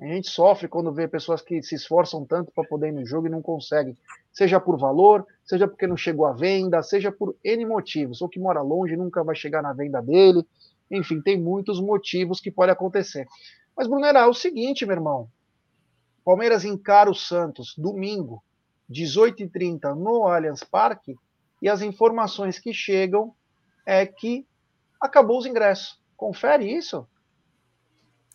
A gente sofre quando vê pessoas que se esforçam tanto para poder ir no jogo e não conseguem. Seja por valor, seja porque não chegou à venda, seja por N motivos. Ou que mora longe nunca vai chegar na venda dele. Enfim, tem muitos motivos que pode acontecer. Mas, Brunera, é o seguinte, meu irmão. Palmeiras encara o Santos domingo, 18h30, no Allianz Parque, e as informações que chegam é que acabou os ingressos. Confere isso.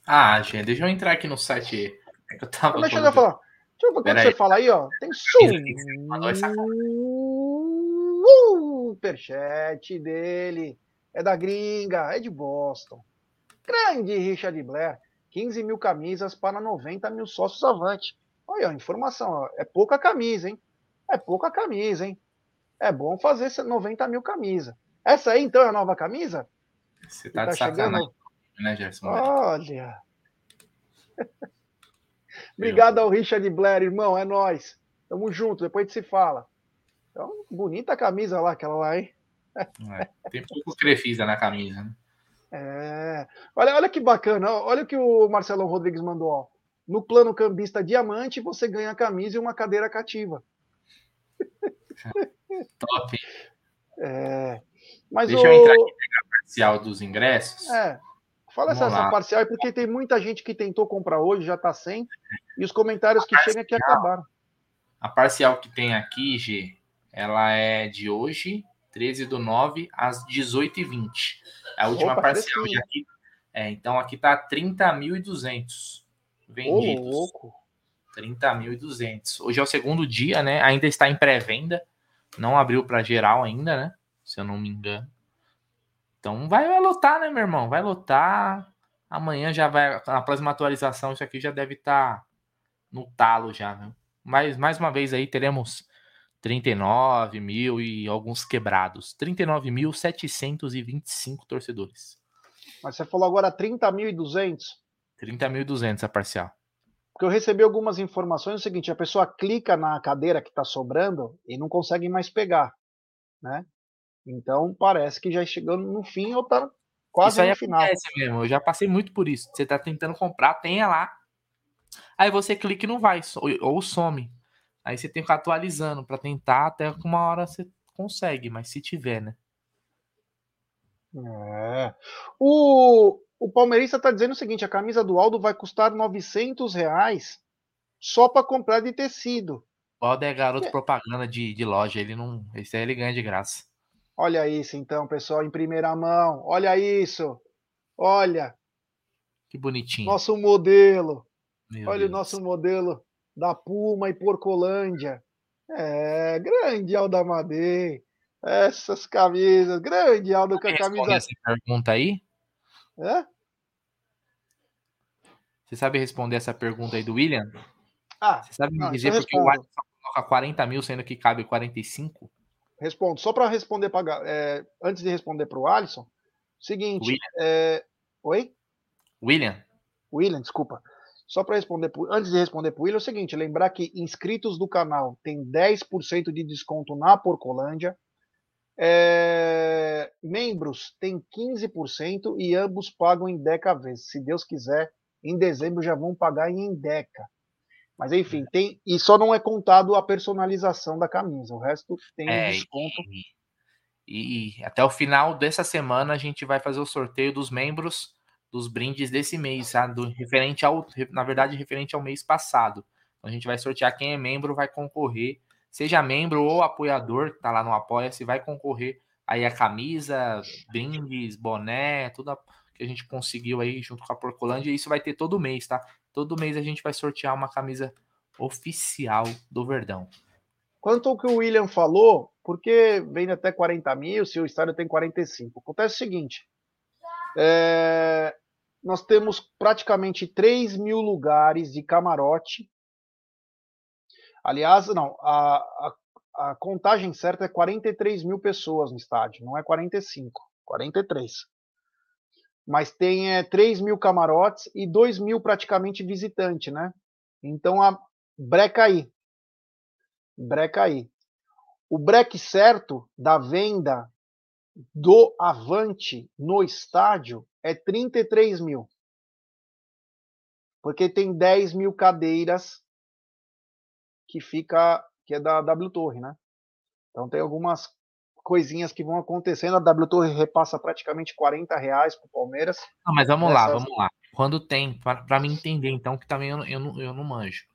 Ah, gente, deixa eu entrar aqui no site. Eu tava deixa eu falar. Deixa eu ver quando você fala aí, ó. Tem superchat dele. É da gringa, é de Boston. Grande Richard Blair. 15 mil camisas para 90 mil sócios avante. Olha, informação, ó. é pouca camisa, hein? É pouca camisa, hein? É bom fazer 90 mil camisas. Essa aí, então, é a nova camisa? Você tá, tá de sacanagem, né, Gerson? Olha. *laughs* Obrigado ao Richard Blair, irmão. É nós. Tamo junto, depois a gente se fala. Então, bonita a camisa lá, aquela lá, hein? É, tem pouco crefisa na camisa, né? É. Olha, olha que bacana. Olha o que o Marcelo Rodrigues mandou. Ó. No plano cambista diamante, você ganha a camisa e uma cadeira cativa. *laughs* Top. É. Mas Deixa o... eu entrar aqui e pegar a parcial dos ingressos. É. Fala Vamos essa, essa parcial, porque tem muita gente que tentou comprar hoje, já está sem, e os comentários a que parcial, chegam aqui acabaram. A parcial que tem aqui, G, ela é de hoje, 13 do 9 às 18h20. A última Opa, parcial. Aqui, é, então aqui tá 30.200 vendidos. Ô, louco. 30.200. Hoje é o segundo dia, né? Ainda está em pré-venda. Não abriu para geral ainda, né? Se eu não me engano. Então vai, vai lotar, né, meu irmão? Vai lotar. Amanhã já vai. Na próxima atualização, isso aqui já deve estar tá no talo já, né? Mas mais uma vez aí teremos 39 mil e alguns quebrados. 39.725 torcedores. Mas você falou agora 30.200? 30.200 a parcial. Porque eu recebi algumas informações é o seguinte: a pessoa clica na cadeira que está sobrando e não consegue mais pegar, né? Então parece que já chegando no fim ou tá quase isso no final. mesmo, eu já passei muito por isso. Você tá tentando comprar, tenha lá. Aí você clica e não vai, ou some. Aí você tem que ficar atualizando para tentar até que uma hora você consegue, mas se tiver, né? É. O, o palmeirista está dizendo o seguinte: a camisa do Aldo vai custar 900 reais só para comprar de tecido. O Aldo é garoto é. propaganda de, de loja, ele não. Esse aí ele ganha de graça. Olha isso, então, pessoal, em primeira mão. Olha isso. Olha. Que bonitinho. Nosso modelo. Meu Olha Deus. o nosso modelo da Puma e Porcolândia. É, grande Aldo Amadei. Essas camisas, grande Aldo com a camisa. essa pergunta aí? É? Você sabe responder essa pergunta aí do William? Ah, Você sabe me dizer porque o Alisson coloca 40 mil, sendo que cabe 45? Respondo. Só para responder para é, antes de responder para o Alisson, seguinte. William. É... Oi? William. William, desculpa. Só para responder, antes de responder para o William, é o seguinte: lembrar que inscritos do canal tem 10% de desconto na Porcolândia. É, membros tem 15% e ambos pagam em Deca vezes. Se Deus quiser, em dezembro já vão pagar em Deca. Mas enfim, tem e só não é contado a personalização da camisa. O resto tem é, desconto. E, e, até o final dessa semana a gente vai fazer o sorteio dos membros dos brindes desse mês, sabe? Do, referente ao, na verdade, referente ao mês passado. Então, a gente vai sortear quem é membro, vai concorrer, seja membro ou apoiador, que tá lá no Apoia-se, vai concorrer aí a camisa, brindes, boné, tudo que a gente conseguiu aí junto com a Porcolândia, e isso vai ter todo mês, tá? Todo mês a gente vai sortear uma camisa oficial do Verdão. Quanto ao que o William falou, porque vende até 40 mil, se o estádio tem 45. Acontece o seguinte: é, nós temos praticamente 3 mil lugares de camarote. Aliás, não, a, a, a, contagem certa é 43 mil pessoas no estádio, não é 45, 43. Mas tem é, 3 mil camarotes e 2 mil praticamente visitantes, né? Então a breca aí. Breca aí. O breque certo da venda do Avante no estádio é 33 mil. porque tem 10 mil cadeiras que fica, que é da W Torre, né? Então tem algumas coisinhas que vão acontecendo. A W Torre repassa praticamente 40 reais para o Palmeiras. Não, mas vamos lá, vamos lá. Quando tem, para me entender, então, que também eu, eu, não, eu não manjo.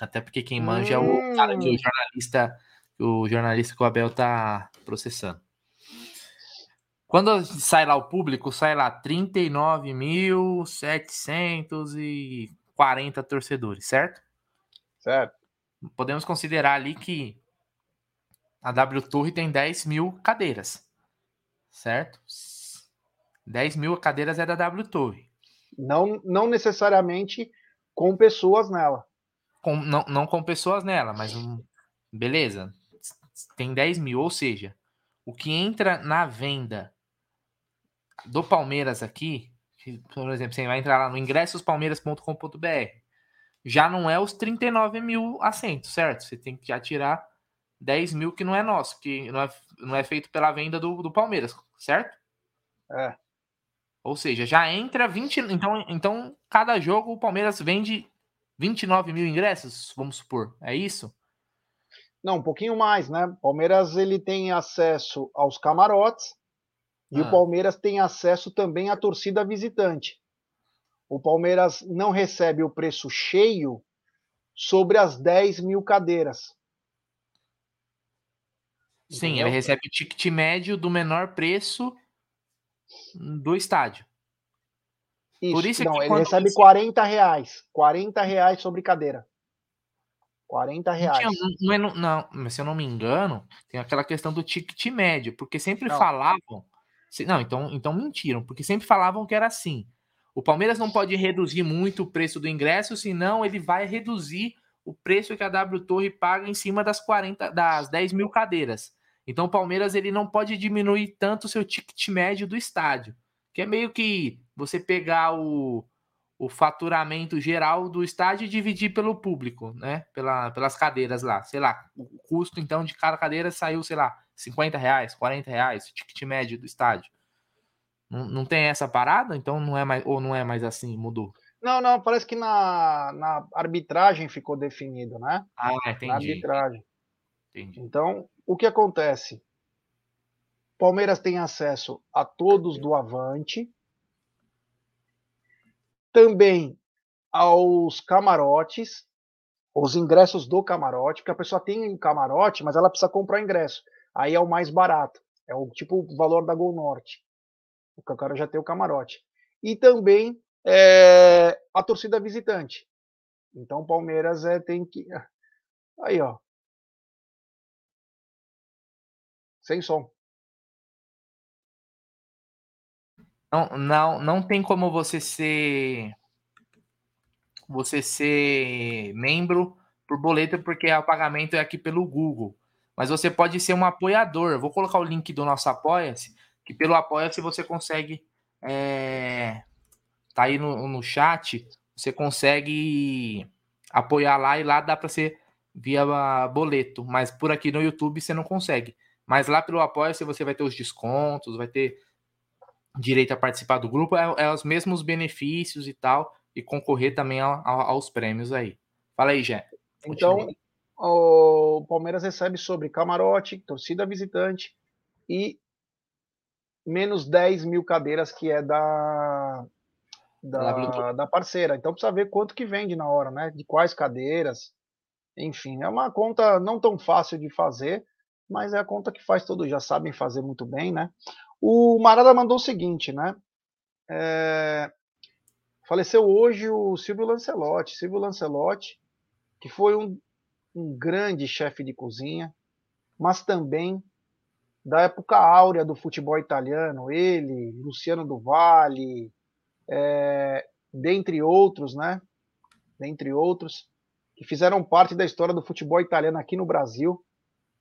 Até porque quem manja hum. é o cara que o hum. jornalista, o jornalista que o Abel tá processando. Quando sai lá o público, sai lá 39.740 torcedores, certo? Certo. Podemos considerar ali que a W Torre tem 10 mil cadeiras, certo? 10 mil cadeiras é da W Torre. Não, não necessariamente com pessoas nela. Com, não, não com pessoas nela, mas beleza. Tem 10 mil, ou seja, o que entra na venda do Palmeiras aqui, por exemplo, você vai entrar lá no ingressospalmeiras.com.br, já não é os 39 mil assentos, certo? Você tem que já tirar 10 mil que não é nosso, que não é, não é feito pela venda do, do Palmeiras, certo? É. Ou seja, já entra 20. Então, então, cada jogo o Palmeiras vende 29 mil ingressos, vamos supor. É isso? Não, um pouquinho mais, né? Palmeiras ele tem acesso aos camarotes e ah. o Palmeiras tem acesso também à torcida visitante. O Palmeiras não recebe o preço cheio sobre as 10 mil cadeiras. Sim, Entendeu? ele recebe o ticket médio do menor preço do estádio. Isso, Por isso não, ele recebe você... 40 reais. 40 reais sobre cadeira. 40 reais. Não, não, não, se eu não me engano, tem aquela questão do ticket médio, porque sempre não. falavam. Não, então, então mentiram, porque sempre falavam que era assim. O Palmeiras não pode reduzir muito o preço do ingresso, senão ele vai reduzir o preço que a W Torre paga em cima das 40, das 10 mil cadeiras. Então o Palmeiras ele não pode diminuir tanto o seu ticket médio do estádio, que é meio que você pegar o, o faturamento geral do estádio e dividir pelo público, né? Pela, pelas cadeiras lá. Sei lá, o custo então de cada cadeira saiu, sei lá, 50 reais, 40 reais, o ticket médio do estádio. Não, não tem essa parada? Então não é mais, ou não é mais assim, mudou? Não, não, parece que na, na arbitragem ficou definido, né? Ah, entendi. Na arbitragem. Entendi. Então, o que acontece? Palmeiras tem acesso a todos do Avante, também aos camarotes, os ingressos do camarote, porque a pessoa tem um camarote, mas ela precisa comprar ingresso. Aí é o mais barato, é o tipo o valor da Gol Norte. O cara já tem o camarote. E também é, a torcida visitante. Então o Palmeiras é, tem que. Aí, ó. Sem som. Não, não, não tem como você ser você ser membro por boleto, porque o pagamento é aqui pelo Google. Mas você pode ser um apoiador. Vou colocar o link do nosso Apoia-se, que pelo Apoia-se você consegue é, tá aí no, no chat, você consegue apoiar lá e lá dá para ser via boleto, mas por aqui no YouTube você não consegue. Mas lá pelo Apoia-se você vai ter os descontos, vai ter direito a participar do grupo, é, é os mesmos benefícios e tal, e concorrer também aos prêmios aí. Fala aí, Jé. Então, o Palmeiras recebe sobre camarote, torcida visitante e menos 10 mil cadeiras, que é da, da, da parceira. Então precisa ver quanto que vende na hora, né? De quais cadeiras. Enfim, é uma conta não tão fácil de fazer, mas é a conta que faz todos já sabem fazer muito bem, né? O Marada mandou o seguinte, né? É... Faleceu hoje o Silvio Lancelotti. Silvio Lancelotti, que foi um, um grande chefe de cozinha, mas também da época áurea do futebol italiano. Ele, Luciano do Vale, é, dentre outros, né? Dentre outros, que fizeram parte da história do futebol italiano aqui no Brasil.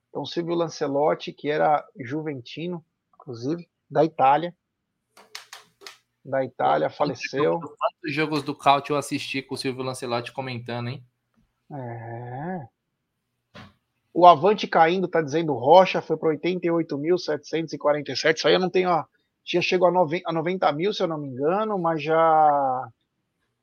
Então, Silvio Lancelotti, que era juventino, inclusive, da Itália. Da Itália, faleceu. Quantos jogos do Caute eu assisti com o Silvio Lancelotti comentando, hein? É. O Avante caindo, tá dizendo Rocha, foi para 88.747. Isso aí eu não tenho, ó, já chegou a 90, a 90 mil, se eu não me engano, mas já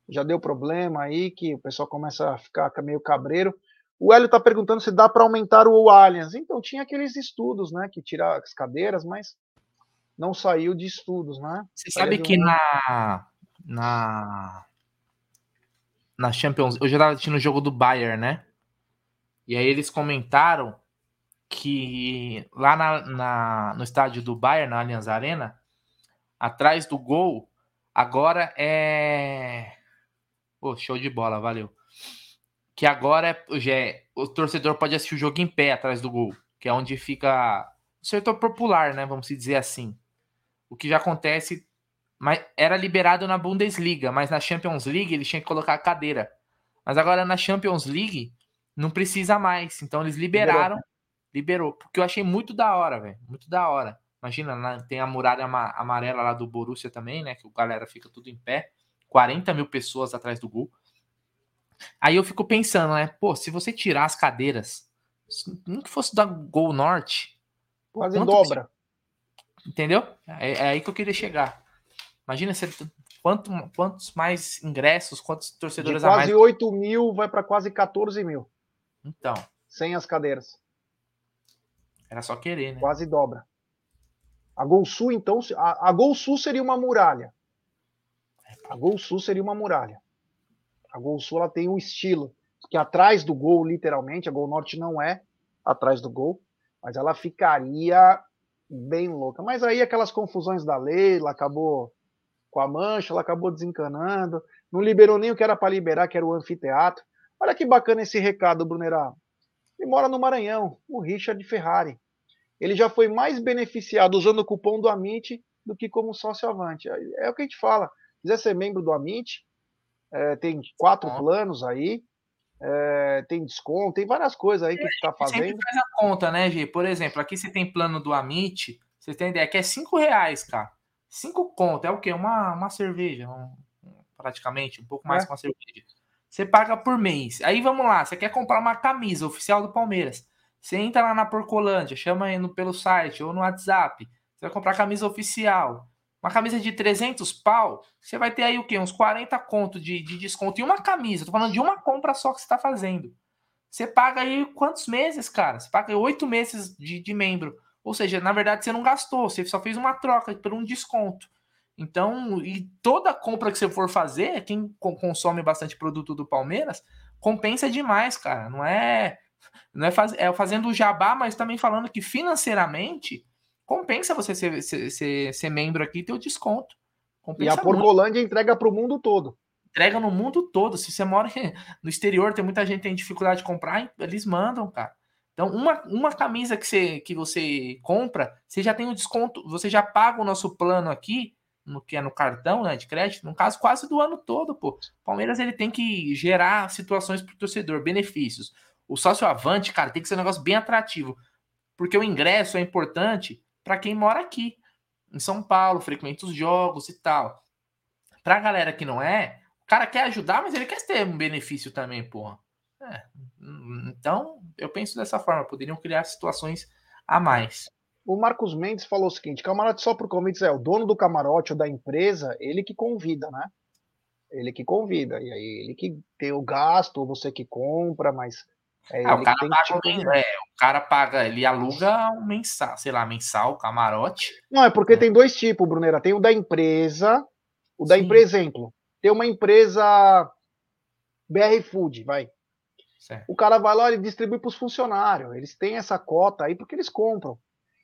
já deu problema aí, que o pessoal começa a ficar meio cabreiro. O Hélio está perguntando se dá para aumentar o Allianz. Então, tinha aqueles estudos, né, que tira as cadeiras, mas não saiu de estudos, né? Você sabe que um... na, na, na Champions... Eu já estava assistindo o jogo do Bayern, né? E aí eles comentaram que lá na, na, no estádio do Bayern, na Allianz Arena, atrás do gol, agora é Pô, show de bola, valeu. Que agora é, já é, o torcedor pode assistir o jogo em pé atrás do gol, que é onde fica o setor popular, né? Vamos dizer assim. O que já acontece, mas era liberado na Bundesliga, mas na Champions League eles tinham que colocar a cadeira. Mas agora na Champions League não precisa mais. Então eles liberaram, liberou, porque eu achei muito da hora, velho, muito da hora. Imagina, tem a muralha amarela lá do Borussia também, né? Que o galera fica tudo em pé. 40 mil pessoas atrás do gol. Aí eu fico pensando, né? Pô, se você tirar as cadeiras, nem que fosse da Gol Norte. Quase dobra. Entendeu? É, é, aí que eu queria chegar. Imagina se, quanto, quantos mais ingressos, quantos torcedores De quase a mais. Quase 8 mil vai para quase 14 mil. Então. Sem as cadeiras. Era só querer, né? Quase dobra. A Gol Sul, então, a, a Gol Sul seria uma muralha. A Gol Sul seria uma muralha. A Gol Sul ela tem um estilo que atrás do gol, literalmente, a Gol Norte não é atrás do gol, mas ela ficaria bem louca. Mas aí aquelas confusões da lei, ela acabou com a mancha, ela acabou desencanando, não liberou nem o que era para liberar, que era o anfiteatro. Olha que bacana esse recado, Brunerá. Ele mora no Maranhão, o Richard Ferrari. Ele já foi mais beneficiado usando o cupom do Amit do que como sócio avante. É o que a gente fala quiser ser membro do Amit, é, tem quatro planos aí, é, tem desconto, tem várias coisas aí que está fazendo. Sempre faz a conta, né, Gi? Por exemplo, aqui você tem plano do Amit, você tem ideia que é cinco reais, cara. Cinco conto, é o quê? Uma, uma cerveja, um, praticamente, um pouco mais é. que uma cerveja. Você paga por mês. Aí vamos lá, você quer comprar uma camisa oficial do Palmeiras. Você entra lá na Porcolândia, chama aí no, pelo site ou no WhatsApp. Você vai comprar camisa oficial. Uma camisa de 300 pau, você vai ter aí o quê? Uns 40 conto de, de desconto em uma camisa. Tô falando de uma compra só que você está fazendo. Você paga aí quantos meses, cara? Você paga oito meses de, de membro. Ou seja, na verdade você não gastou, você só fez uma troca por um desconto. Então, e toda compra que você for fazer, quem consome bastante produto do Palmeiras, compensa demais, cara. Não é, não é, faz, é fazendo o jabá, mas também falando que financeiramente compensa você ser, ser, ser, ser membro aqui e ter o desconto. Compensa e a Porcolândia entrega para o mundo todo. Entrega no mundo todo. Se você mora *laughs* no exterior, tem muita gente que tem dificuldade de comprar, eles mandam, cara. Então, uma, uma camisa que você, que você compra, você já tem o um desconto, você já paga o nosso plano aqui, no que é no cartão né, de crédito, no caso, quase do ano todo, pô. Palmeiras ele tem que gerar situações para o torcedor, benefícios. O sócio avante, cara, tem que ser um negócio bem atrativo. Porque o ingresso é importante para quem mora aqui em São Paulo, frequenta os jogos e tal. Pra galera que não é, o cara quer ajudar, mas ele quer ter um benefício também, porra. É, então, eu penso dessa forma, poderiam criar situações a mais. O Marcos Mendes falou o seguinte: camarote só por convites é o dono do camarote ou da empresa, ele que convida, né? Ele que convida. E aí ele que tem o gasto, ou você que compra, mas é, ah, o, cara paga, é, o cara paga, ele aluga um mensal, sei lá, mensal, camarote. Não, é porque é. tem dois tipos, Brunera. Tem o da empresa, o da empresa, exemplo. Tem uma empresa BR Food, vai. Certo. O cara vai lá e distribui para os funcionários. Eles têm essa cota aí porque eles compram.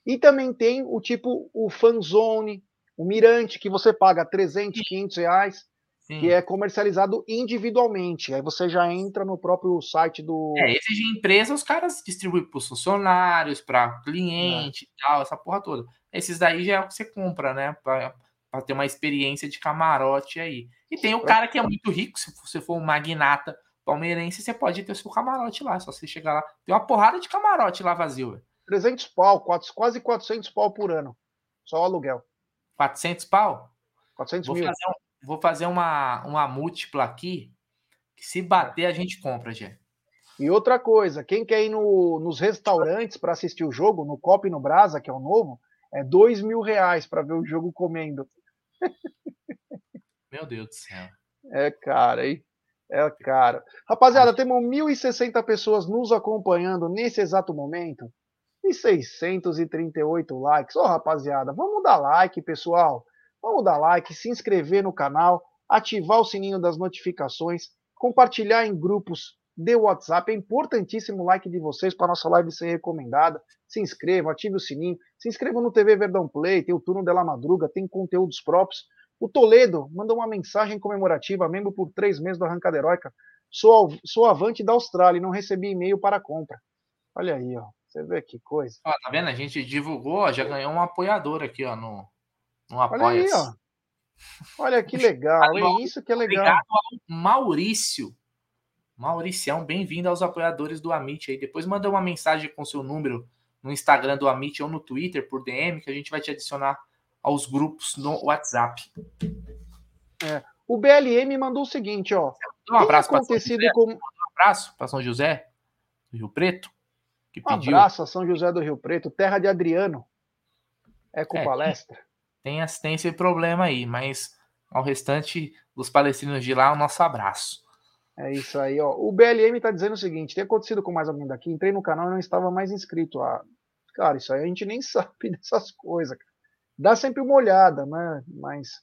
E também tem o tipo, o fanzone, o mirante, que você paga 300, 500 reais Sim. que é comercializado individualmente. Aí você já entra no próprio site do. É, esse de empresa os caras distribuem para os funcionários, para cliente é. e tal, essa porra toda. Esses daí já é o que você compra, né? Para ter uma experiência de camarote aí. E tem o cara que é muito rico, se você for um magnata palmeirense, você pode ter o seu camarote lá. Só você chegar lá. Tem uma porrada de camarote lá vazio. Véio. 300 pau, quase 400 pau por ano. Só o aluguel. 400 pau? 400 Vou mil. Fazer um, vou fazer uma, uma múltipla aqui, que se bater a gente compra, Gê. E outra coisa, quem quer ir no, nos restaurantes para assistir o jogo, no Copa e no Brasa, que é o novo, é dois mil reais para ver o jogo comendo. Meu Deus do céu. É cara, hein? É cara. Rapaziada, temos 1.060 pessoas nos acompanhando nesse exato momento e 638 likes. Ô, oh, rapaziada, vamos dar like, pessoal. Vamos dar like, se inscrever no canal, ativar o sininho das notificações, compartilhar em grupos de WhatsApp. É importantíssimo o like de vocês para nossa live ser recomendada. Se inscrevam, ative o sininho. Se inscrevam no TV Verdão Play, tem o turno dela madruga, tem conteúdos próprios. O Toledo mandou uma mensagem comemorativa, membro por três meses do Arrancada Heróica. Sou, sou avante da Austrália e não recebi e-mail para compra. Olha aí, ó. Você vê que coisa. Ó, tá vendo? A gente divulgou, ó, já ganhou um apoiador aqui, ó, no, no Olha aí, ó. Olha que legal, é isso que é legal. Obrigado ao Maurício. Mauricião, bem-vindo aos apoiadores do Amit aí. Depois manda uma mensagem com seu número no Instagram do Amit ou no Twitter por DM que a gente vai te adicionar aos grupos no WhatsApp. É. O BLM mandou o seguinte, ó. Um abraço para São José. Com... Um abraço para São José do Rio Preto. Que um pediu. abraço a São José do Rio Preto, terra de Adriano. É com é, palestra. Tem, tem esse problema aí, mas ao restante dos palestinos de lá, o nosso abraço. É isso aí, ó. O BLM tá dizendo o seguinte: tem acontecido com mais alguém daqui, entrei no canal e não estava mais inscrito. Ah, cara, isso aí a gente nem *laughs* sabe dessas coisas. Dá sempre uma olhada, né? Mas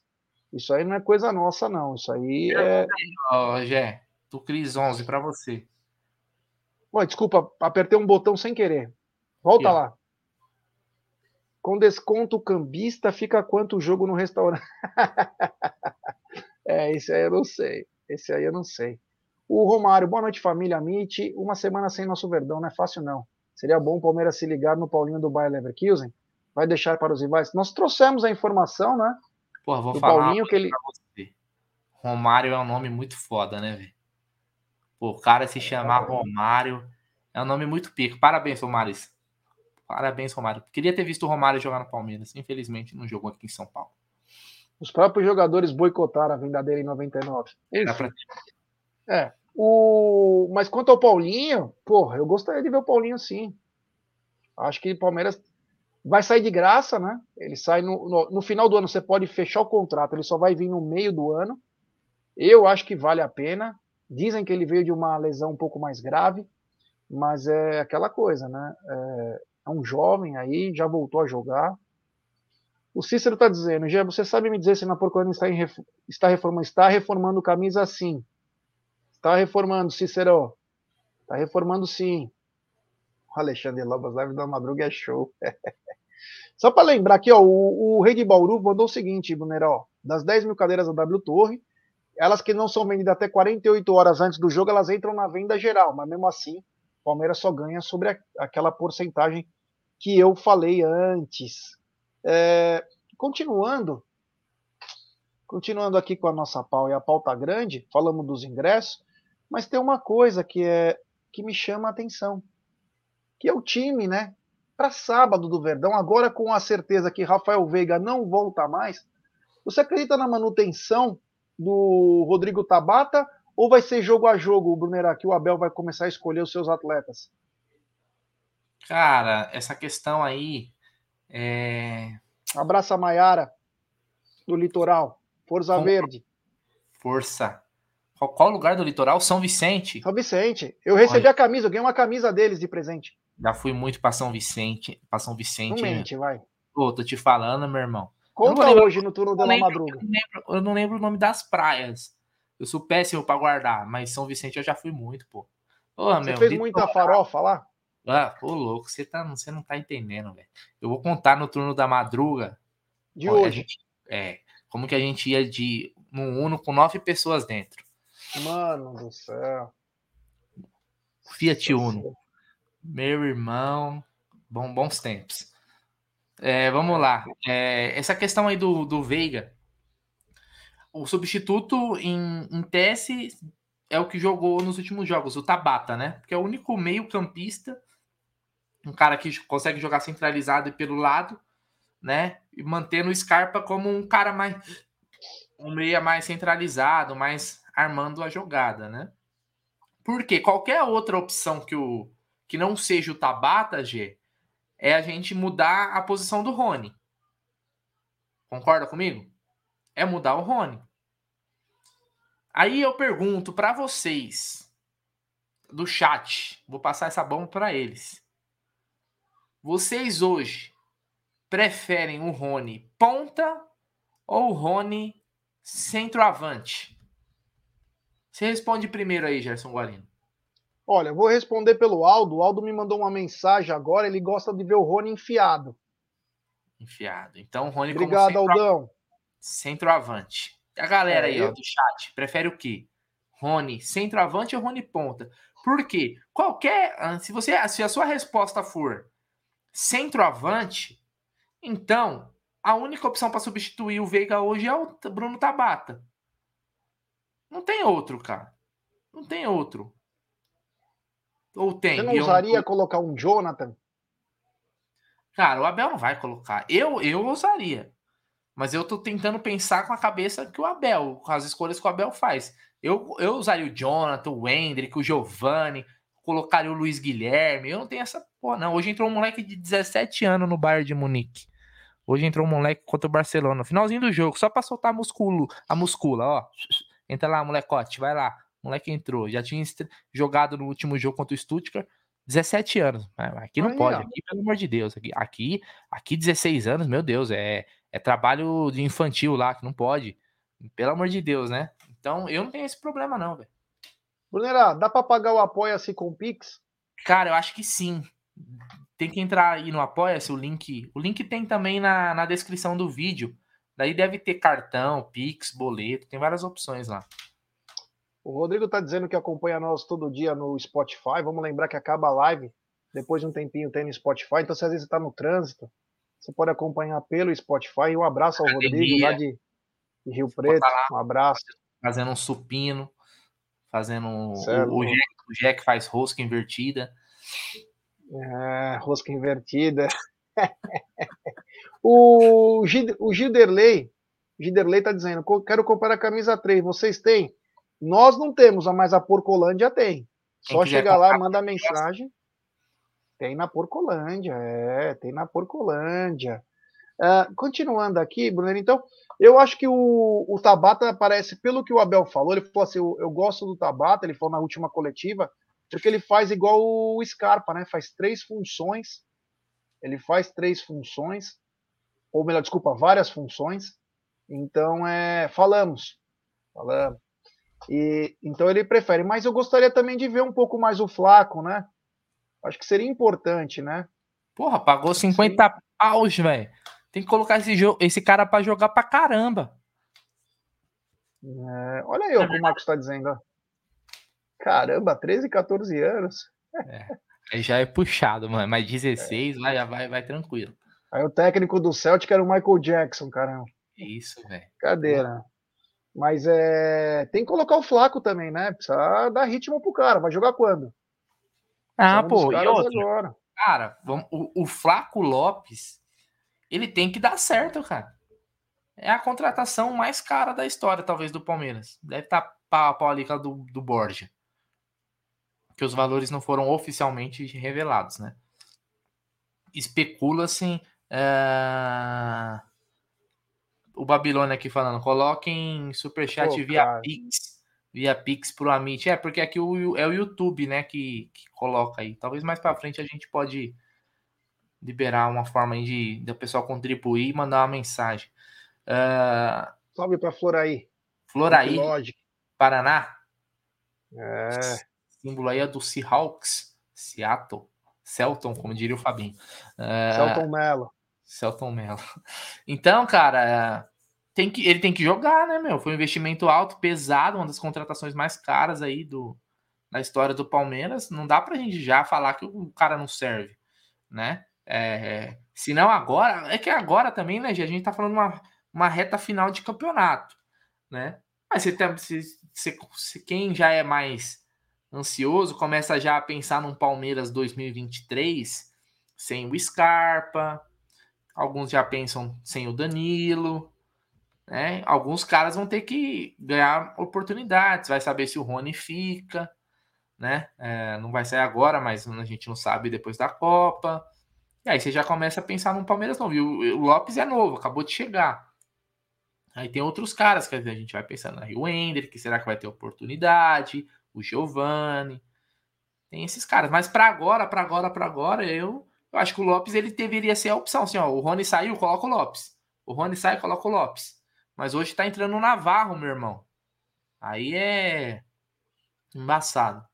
isso aí não é coisa nossa, não. Isso aí é. Ó, oh, Gé, do Cris 11 para você. Ué, desculpa, apertei um botão sem querer. Volta lá. Com desconto cambista, fica quanto o jogo no restaurante? *laughs* é, esse aí eu não sei. Esse aí eu não sei. O Romário, boa noite, família Amit. Uma semana sem nosso Verdão não é fácil, não. Seria bom o Palmeiras se ligar no Paulinho do Bayer Leverkusen. Vai deixar para os rivais. Nós trouxemos a informação, né? Porra, vou do falar Paulinho que ele. Romário é um nome muito foda, né, velho? O cara se chamar Romário é um nome muito pico. Parabéns, Romário. Parabéns, Romário. Queria ter visto o Romário jogar no Palmeiras. Infelizmente, não jogou aqui em São Paulo. Os próprios jogadores boicotaram a venda dele em 99. Pra... É. O... Mas quanto ao Paulinho, porra, eu gostaria de ver o Paulinho sim. Acho que o Palmeiras vai sair de graça, né? Ele sai no, no, no, final do ano, você pode fechar o contrato, ele só vai vir no meio do ano. Eu acho que vale a pena. Dizem que ele veio de uma lesão um pouco mais grave, mas é aquela coisa, né? É, é um jovem aí, já voltou a jogar. O Cícero está dizendo, Gê, você sabe me dizer se na Porcolândia está, ref... está reformando? Está reformando camisa sim. Está reformando, Cícero. Está reformando sim. O Alexandre Lobas, live da madruga é show. *laughs* Só para lembrar aqui, ó, o, o Rei de Bauru mandou o seguinte, Brunner, ó, das 10 mil cadeiras da W Torre, elas que não são vendidas até 48 horas antes do jogo, elas entram na venda geral, mas mesmo assim, o Palmeiras só ganha sobre a, aquela porcentagem que eu falei antes. É, continuando, continuando aqui com a nossa pau e a pauta grande, falamos dos ingressos, mas tem uma coisa que é que me chama a atenção, que é o time, né? Para sábado do Verdão, agora com a certeza que Rafael Veiga não volta mais, você acredita na manutenção do Rodrigo Tabata ou vai ser jogo a jogo, Brunerá, que o Abel vai começar a escolher os seus atletas? Cara, essa questão aí é... Abraça a Maiara, do litoral. Força Com... Verde. Força. Qual, qual, lugar do litoral? São Vicente. São Vicente. Eu recebi Olha. a camisa, eu ganhei uma camisa deles de presente. Já fui muito para São Vicente. Para São Vicente. Não mente, vai. Pô, tô te falando, meu irmão. Conta hoje no turno da madruga. Eu não, lembro, eu não lembro o nome das praias. Eu sou péssimo para guardar, mas São Vicente eu já fui muito, pô. Porra, você meu, fez muita farofa lá? Ah, pô, louco, você, tá, você não tá entendendo, velho. Eu vou contar no turno da madruga. De hoje? Gente, é, como que a gente ia de no Uno com nove pessoas dentro. Mano do céu. Fiat Uno. Meu irmão, bom, bons tempos. É, vamos lá. É, essa questão aí do, do Veiga. O substituto em, em tese é o que jogou nos últimos jogos, o Tabata, né? Porque é o único meio-campista, um cara que consegue jogar centralizado e pelo lado, né? E mantendo o Scarpa como um cara mais. um meia mais centralizado, mais armando a jogada, né? Porque qualquer outra opção que, o, que não seja o Tabata, G, é a gente mudar a posição do Rony. Concorda comigo? É mudar o Rony. Aí eu pergunto para vocês do chat, vou passar essa bomba para eles. Vocês hoje preferem o Rony ponta ou o Rony centroavante? Você responde primeiro aí, Gerson Guarino. Olha, vou responder pelo Aldo. O Aldo me mandou uma mensagem agora, ele gosta de ver o Rony enfiado. Enfiado. Então, o Rony Obrigado, Aldão. Centroavante. A galera é, aí, ó, do chat, prefere o quê? Rony centroavante ou Rony ponta? Por quê? Qualquer. Ah, se, você, se a sua resposta for centroavante, então a única opção para substituir o Veiga hoje é o Bruno Tabata. Não tem outro, cara. Não tem outro. Ou tem? Você não usaria não... colocar um Jonathan? Cara, o Abel não vai colocar. Eu, eu usaria. Mas eu tô tentando pensar com a cabeça que o Abel, com as escolhas que o Abel faz. Eu, eu usaria o Jonathan, o Hendrick, o Giovanni, colocaria o Luiz Guilherme. Eu não tenho essa porra, não. Hoje entrou um moleque de 17 anos no Bayern de Munique. Hoje entrou um moleque contra o Barcelona. Finalzinho do jogo, só pra soltar a, musculo, a muscula, ó. Entra lá, molecote, vai lá. O moleque entrou. Já tinha jogado no último jogo contra o Stuttgart. 17 anos. Aqui não Aí, pode. Ó. Aqui, pelo amor de Deus. Aqui, aqui, aqui 16 anos, meu Deus, é, é trabalho de infantil lá, que não pode. Pelo amor de Deus, né? Então, eu não tenho esse problema, não, velho. Brunera, dá para pagar o Apoia-se com o Pix? Cara, eu acho que sim. Tem que entrar aí no Apoia-se, o link. O link tem também na, na descrição do vídeo. Daí deve ter cartão, Pix, boleto, tem várias opções lá. O Rodrigo tá dizendo que acompanha nós todo dia no Spotify. Vamos lembrar que acaba a live. Depois de um tempinho tem no Spotify. Então, se às vezes você tá no trânsito, você pode acompanhar pelo Spotify. Um abraço ao Rodrigo, lá de, de Rio Preto. Um abraço. Fazendo um supino, fazendo um, o, o, Jack, o Jack faz rosca invertida. É, rosca invertida. *laughs* o, Gid, o Giderley, Giderley tá dizendo, quero comprar a camisa 3, vocês têm? Nós não temos, mas a Porcolândia tem. Só chegar lá, manda mensagem. Tem na Porcolândia, é, tem na Porcolândia. Uh, continuando aqui, Bruno, então, eu acho que o, o Tabata parece, pelo que o Abel falou, ele falou assim: eu, eu, gosto do Tabata, ele falou na última coletiva, porque ele faz igual o Scarpa, né? Faz três funções. Ele faz três funções, ou melhor, desculpa, várias funções. Então, é, falamos, falamos. E, então ele prefere. Mas eu gostaria também de ver um pouco mais o Flaco, né? Acho que seria importante, né? Porra, pagou 50 Sim. paus, velho. Tem que colocar esse, esse cara para jogar pra caramba. É, olha aí o que o Marcos está dizendo. Ó. Caramba, 13, 14 anos. É, aí já é puxado, mano. Mas 16, é. vai, vai, vai tranquilo. Aí o técnico do Celtic era o Michael Jackson, caramba. Isso, velho. Cadeira. Mas é, tem que colocar o Flaco também, né? Precisa dar ritmo pro cara. Vai jogar quando? Ah, pô, e outra, agora. Cara, vamos, o, o Flaco Lopes, ele tem que dar certo, cara. É a contratação mais cara da história, talvez, do Palmeiras. Deve estar tá pau a pau ali com a do, do Borja. Que os valores não foram oficialmente revelados, né? Especula-se. Uh o Babilônia aqui falando, coloquem superchat Pô, via cara. Pix. Via Pix pro Amit. É, porque aqui o, é o YouTube, né, que, que coloca aí. Talvez mais para frente a gente pode liberar uma forma aí de, de o pessoal contribuir e mandar uma mensagem. Uh, Salve para Floraí. Floraí, Paraná. É. Símbolo aí é do Seahawks, Seattle, Celton, como diria o Fabinho. Uh, Celton Mello. Celton Mello. Então, cara, tem que, ele tem que jogar, né, meu? Foi um investimento alto, pesado, uma das contratações mais caras aí do, da história do Palmeiras. Não dá pra gente já falar que o cara não serve, né? É, se não agora, é que agora também, né, a gente tá falando uma, uma reta final de campeonato, né? Mas você tem, se, se, se quem já é mais ansioso começa já a pensar num Palmeiras 2023 sem o Scarpa, Alguns já pensam sem o Danilo. Né? Alguns caras vão ter que ganhar oportunidades. Vai saber se o Rony fica. Né? É, não vai sair agora, mas a gente não sabe depois da Copa. E aí você já começa a pensar no Palmeiras novo. E o, o Lopes é novo, acabou de chegar. Aí tem outros caras que a gente vai pensando na Rio Hendrick, será que vai ter oportunidade? O Giovanni. Tem esses caras, mas para agora, para agora, para agora, eu, eu acho que o Lopes ele deveria ser a opção. Assim, ó, o Rony saiu, coloca o Lopes. O Rony sai, coloca o Lopes. Mas hoje tá entrando o Navarro, meu irmão. Aí é embaçado.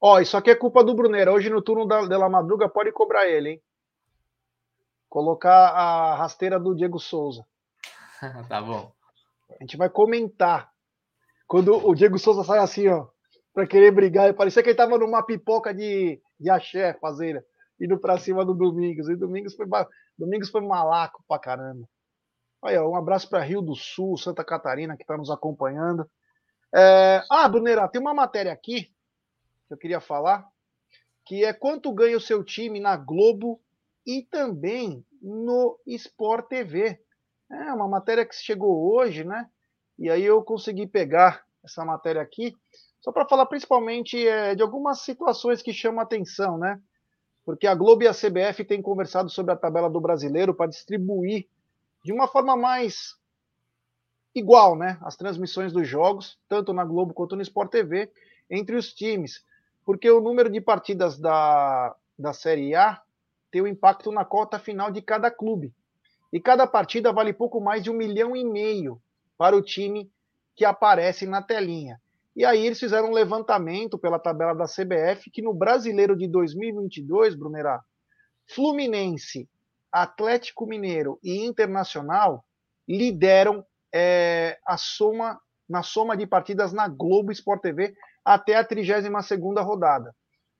Ó, isso aqui é culpa do Brunera. Hoje no turno da, da Madruga pode cobrar ele, hein? Colocar a rasteira do Diego Souza. *laughs* tá bom. A gente vai comentar. Quando o Diego Souza sai assim, ó, pra querer brigar, parecia que ele tava numa pipoca de, de axé fazendo, indo pra cima do Domingos. E Domingos foi, Domingos foi malaco pra caramba. Olha, um abraço para Rio do Sul, Santa Catarina, que está nos acompanhando. É... Ah, Brunera, tem uma matéria aqui que eu queria falar, que é quanto ganha o seu time na Globo e também no Sport TV. É uma matéria que chegou hoje, né? E aí eu consegui pegar essa matéria aqui, só para falar principalmente é, de algumas situações que chamam a atenção, né? Porque a Globo e a CBF têm conversado sobre a tabela do brasileiro para distribuir de uma forma mais igual, né? As transmissões dos jogos, tanto na Globo quanto no Sport TV, entre os times. Porque o número de partidas da, da Série A tem um impacto na cota final de cada clube. E cada partida vale pouco mais de um milhão e meio para o time que aparece na telinha. E aí eles fizeram um levantamento pela tabela da CBF que no Brasileiro de 2022, Brunerá, Fluminense, Atlético Mineiro e Internacional lideram é, a soma na soma de partidas na Globo Sport TV até a 32ª rodada.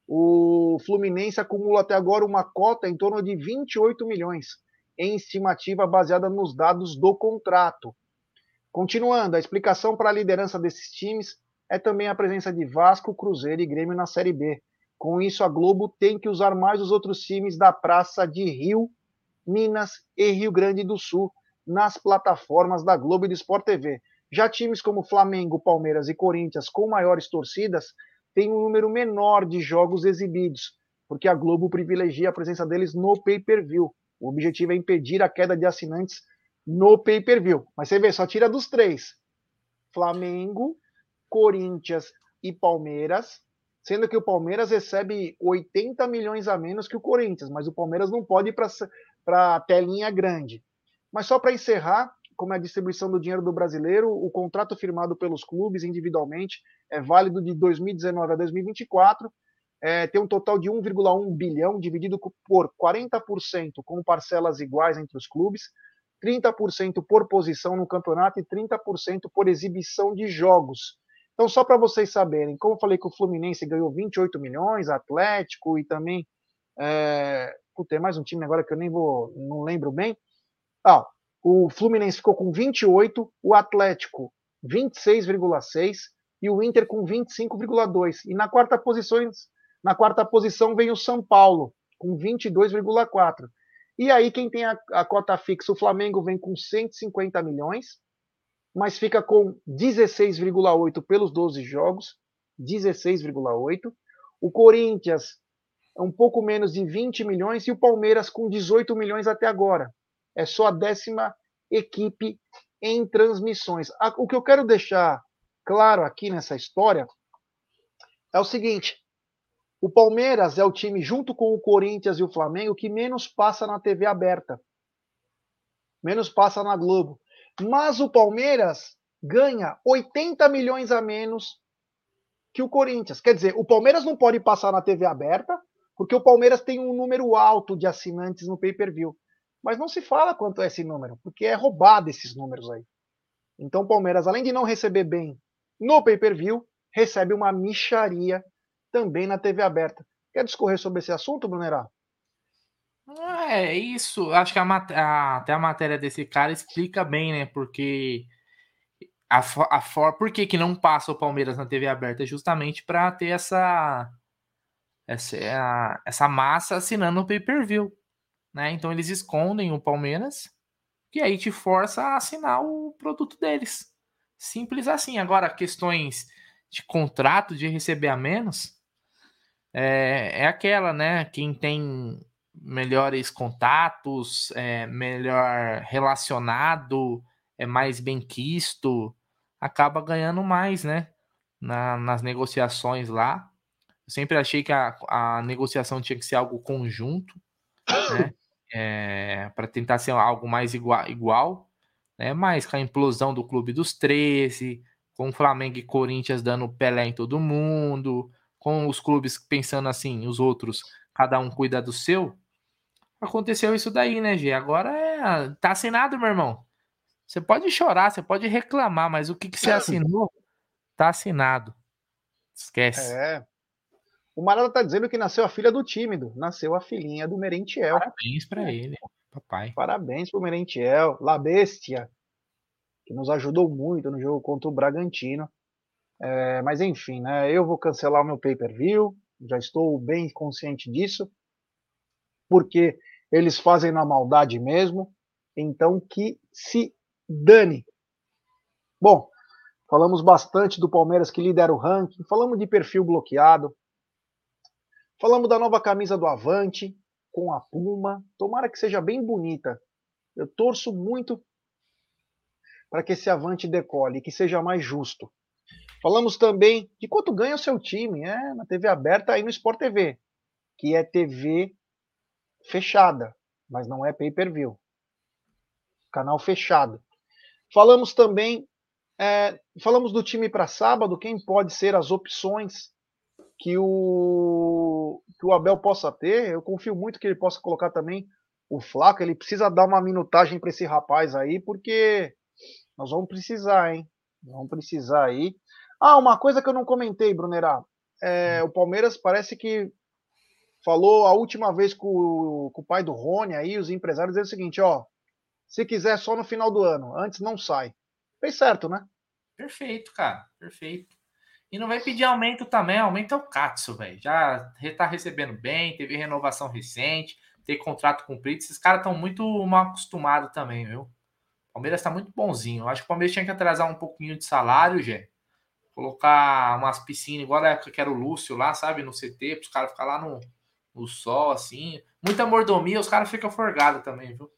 O Fluminense acumula até agora uma cota em torno de 28 milhões, em estimativa baseada nos dados do contrato. Continuando, a explicação para a liderança desses times é também a presença de Vasco, Cruzeiro e Grêmio na Série B. Com isso, a Globo tem que usar mais os outros times da Praça de Rio, Minas e Rio Grande do Sul nas plataformas da Globo e do Sport TV. Já times como Flamengo, Palmeiras e Corinthians, com maiores torcidas, têm um número menor de jogos exibidos, porque a Globo privilegia a presença deles no pay-per-view. O objetivo é impedir a queda de assinantes no pay-per-view. Mas você vê, só tira dos três: Flamengo, Corinthians e Palmeiras, sendo que o Palmeiras recebe 80 milhões a menos que o Corinthians, mas o Palmeiras não pode ir para a telinha grande. Mas só para encerrar, como é a distribuição do dinheiro do brasileiro, o contrato firmado pelos clubes individualmente é válido de 2019 a 2024 é, tem um total de 1,1 bilhão, dividido por 40% com parcelas iguais entre os clubes, 30% por posição no campeonato e 30% por exibição de jogos. Então, só para vocês saberem, como eu falei que o Fluminense ganhou 28 milhões, Atlético e também. É, tem mais um time agora que eu nem vou, não lembro bem. Ah, o Fluminense ficou com 28, o Atlético 26,6 e o Inter com 25,2. E na quarta posição, na quarta posição vem o São Paulo, com 22,4. E aí, quem tem a, a cota fixa, o Flamengo vem com 150 milhões, mas fica com 16,8 pelos 12 jogos. 16,8. O Corinthians um pouco menos de 20 milhões e o Palmeiras com 18 milhões até agora. É só a décima equipe em transmissões. O que eu quero deixar claro aqui nessa história é o seguinte: o Palmeiras é o time, junto com o Corinthians e o Flamengo, que menos passa na TV aberta. Menos passa na Globo. Mas o Palmeiras ganha 80 milhões a menos que o Corinthians. Quer dizer, o Palmeiras não pode passar na TV aberta, porque o Palmeiras tem um número alto de assinantes no pay-per-view. Mas não se fala quanto é esse número, porque é roubado esses números aí. Então o Palmeiras, além de não receber bem no pay-per-view, recebe uma micharia também na TV aberta. Quer discorrer sobre esse assunto, Brunerá? É isso. Acho que a, a, até a matéria desse cara explica bem, né? Porque a, a for, por que, que não passa o Palmeiras na TV aberta? É justamente para ter essa essa, essa massa assinando o pay-per-view, né? Então eles escondem o Palmeiras e aí te força a assinar o produto deles. Simples assim. Agora, questões de contrato, de receber a menos, é, é aquela, né? Quem tem melhores contatos, é, melhor relacionado, é mais bem quisto, acaba ganhando mais, né? Na, nas negociações lá. Eu sempre achei que a, a negociação tinha que ser algo conjunto, né? *coughs* É, para tentar ser algo mais igual, igual, né? Mas com a implosão do clube dos 13, com o Flamengo e Corinthians dando Pelé em todo mundo, com os clubes pensando assim, os outros, cada um cuida do seu. Aconteceu isso daí, né, Gê? Agora é, tá assinado, meu irmão. Você pode chorar, você pode reclamar, mas o que, que você assinou tá assinado. Esquece. É. O Marada tá dizendo que nasceu a filha do tímido, nasceu a filhinha do Merentiel. Parabéns para ele, papai. Parabéns pro Merentiel, La Bestia, que nos ajudou muito no jogo contra o Bragantino. É, mas enfim, né? Eu vou cancelar o meu pay-per-view, já estou bem consciente disso, porque eles fazem na maldade mesmo. Então que se Dani. Bom, falamos bastante do Palmeiras que lidera o ranking, falamos de perfil bloqueado, falamos da nova camisa do Avante com a Puma. Tomara que seja bem bonita. Eu torço muito para que esse Avante decole, que seja mais justo. Falamos também de quanto ganha o seu time, é, na TV aberta aí no Sport TV, que é TV fechada, mas não é pay-per-view. Canal fechado. Falamos também, é, falamos do time para sábado, quem pode ser as opções que o, que o Abel possa ter. Eu confio muito que ele possa colocar também o Flaco. Ele precisa dar uma minutagem para esse rapaz aí, porque nós vamos precisar, hein? Vamos precisar aí. Ah, uma coisa que eu não comentei, Brunerá. É, o Palmeiras parece que falou a última vez com, com o pai do Rony aí, os empresários, é o seguinte, ó, se quiser, só no final do ano. Antes não sai. Fez certo, né? Perfeito, cara. Perfeito. E não vai pedir aumento também. Aumento é o Katsu, velho. Já tá recebendo bem, teve renovação recente, tem contrato cumprido. Esses caras estão muito mal acostumados também, viu? O Palmeiras tá muito bonzinho. Eu acho que o Palmeiras tinha que atrasar um pouquinho de salário, Gê. Colocar umas piscinas, igual a época que era o Lúcio lá, sabe? No CT, para os caras ficar lá no, no sol, assim. Muita mordomia, os caras ficam forgados também, viu?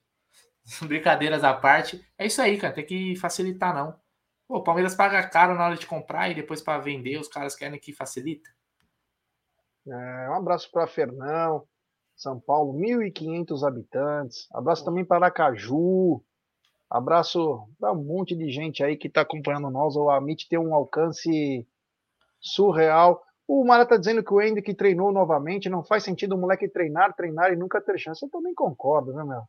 *laughs* Brincadeiras à parte. É isso aí, cara. Tem que facilitar, não. Pô, o Palmeiras paga caro na hora de comprar e depois para vender, os caras querem que facilita. É, um abraço para Fernão, São Paulo, 1.500 habitantes. Abraço também para Aracaju. Abraço para um monte de gente aí que está acompanhando nós. O Amit tem um alcance surreal. O Mara está dizendo que o Hendrick treinou novamente. Não faz sentido o moleque treinar, treinar e nunca ter chance. Eu também concordo, né, meu?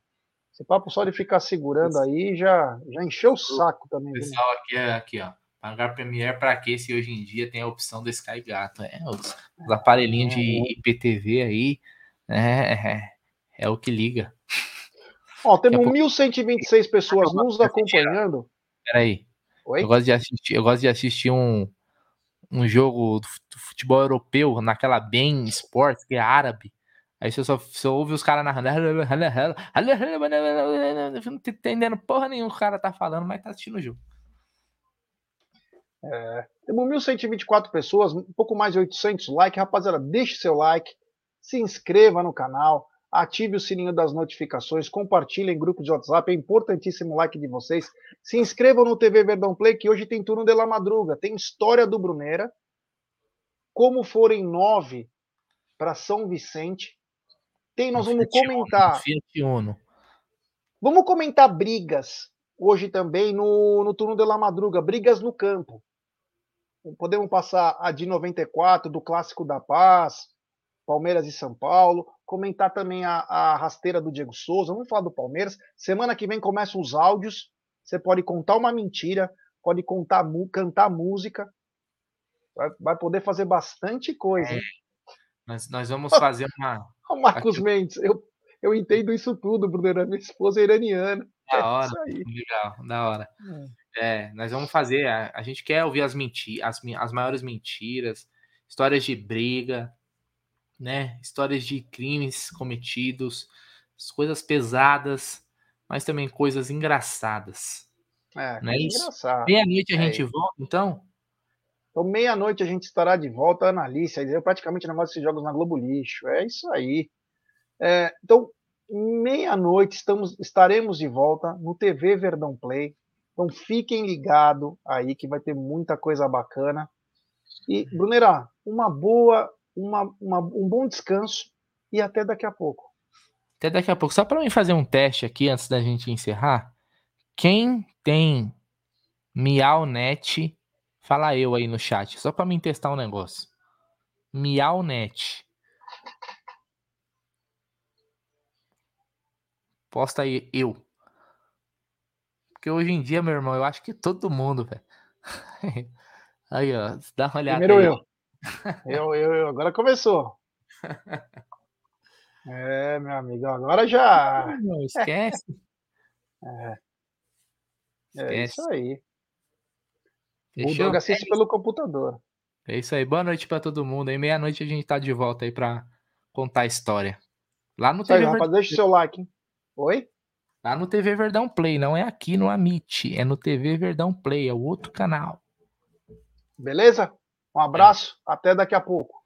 Esse papo só de ficar segurando aí já, já encheu o saco também. pessoal aqui, aqui, ó. Pagar Premiere para quê se hoje em dia tem a opção do Sky Gato? É, os, os aparelhinhos de é. IPTV aí é, é, é, o que liga. Ó, temos 1.126 pessoas nos acompanhando. Peraí. Oi? Eu gosto de assistir, eu gosto de assistir um, um jogo do futebol europeu naquela bem Sports, que é árabe. Aí você só, ouve os caras narrando. Não tá entendendo porra nenhuma o cara tá falando, mas tá assistindo o jogo. É, temos 1.124 pessoas, um pouco mais de 800 likes. Rapaziada, deixe seu like, se inscreva no canal, ative o sininho das notificações, compartilhe em grupos de WhatsApp. É importantíssimo o like de vocês. Se inscrevam no TV Verdão Play, que hoje tem turno de la madruga. Tem história do Bruneira. Como forem nove para São Vicente tem, nós vamos comentar. Uno, Vamos comentar brigas hoje também no, no turno de la madruga, brigas no campo. Podemos passar a de 94, do Clássico da Paz, Palmeiras e São Paulo. Comentar também a, a rasteira do Diego Souza. Vamos falar do Palmeiras. Semana que vem começam os áudios. Você pode contar uma mentira, pode contar, cantar música. Vai, vai poder fazer bastante coisa. É. Nós, nós vamos *laughs* fazer uma, o Marcos Aqui... Mendes, eu, eu entendo isso tudo, Bruno. Minha esposa é iraniana. Da é hora, legal, da hora. É. é, nós vamos fazer. A, a gente quer ouvir as mentiras, as, as maiores mentiras, histórias de briga, né? Histórias de crimes cometidos, coisas pesadas, mas também coisas engraçadas. É, não é isso? engraçado. Meia-noite a é gente isso. volta, então? Então, meia-noite a gente estará de volta, Analice. Eu praticamente não gosto desses jogos na Globo Lixo. É isso aí. É, então, meia-noite estamos, estaremos de volta no TV Verdão Play. Então fiquem ligados aí que vai ter muita coisa bacana. E, Brunera, uma boa, uma, uma, um bom descanso e até daqui a pouco. Até daqui a pouco. Só para mim fazer um teste aqui antes da gente encerrar. Quem tem Miaunet, fala eu aí no chat, só para mim testar um negócio. Miaunet. Posta aí eu. Porque hoje em dia, meu irmão, eu acho que todo mundo, velho. *laughs* Aí, ó, dá uma olhada Primeiro aí. eu. eu. Eu, eu, agora começou. *laughs* É, meu amigo, agora já. Não, esquece. *laughs* É, é esquece. isso aí. O Fechou? Doug assiste pelo computador. É isso aí. Boa noite para todo mundo. Aí meia-noite a gente tá de volta aí para contar a história. Lá no Isso aí, TV rapaz, Verdão, deixa o seu like, hein? Oi? lá no TV Verdão Play, não é aqui no Amit, é no TV Verdão Play, é o outro canal. Beleza? Um abraço, até daqui a pouco.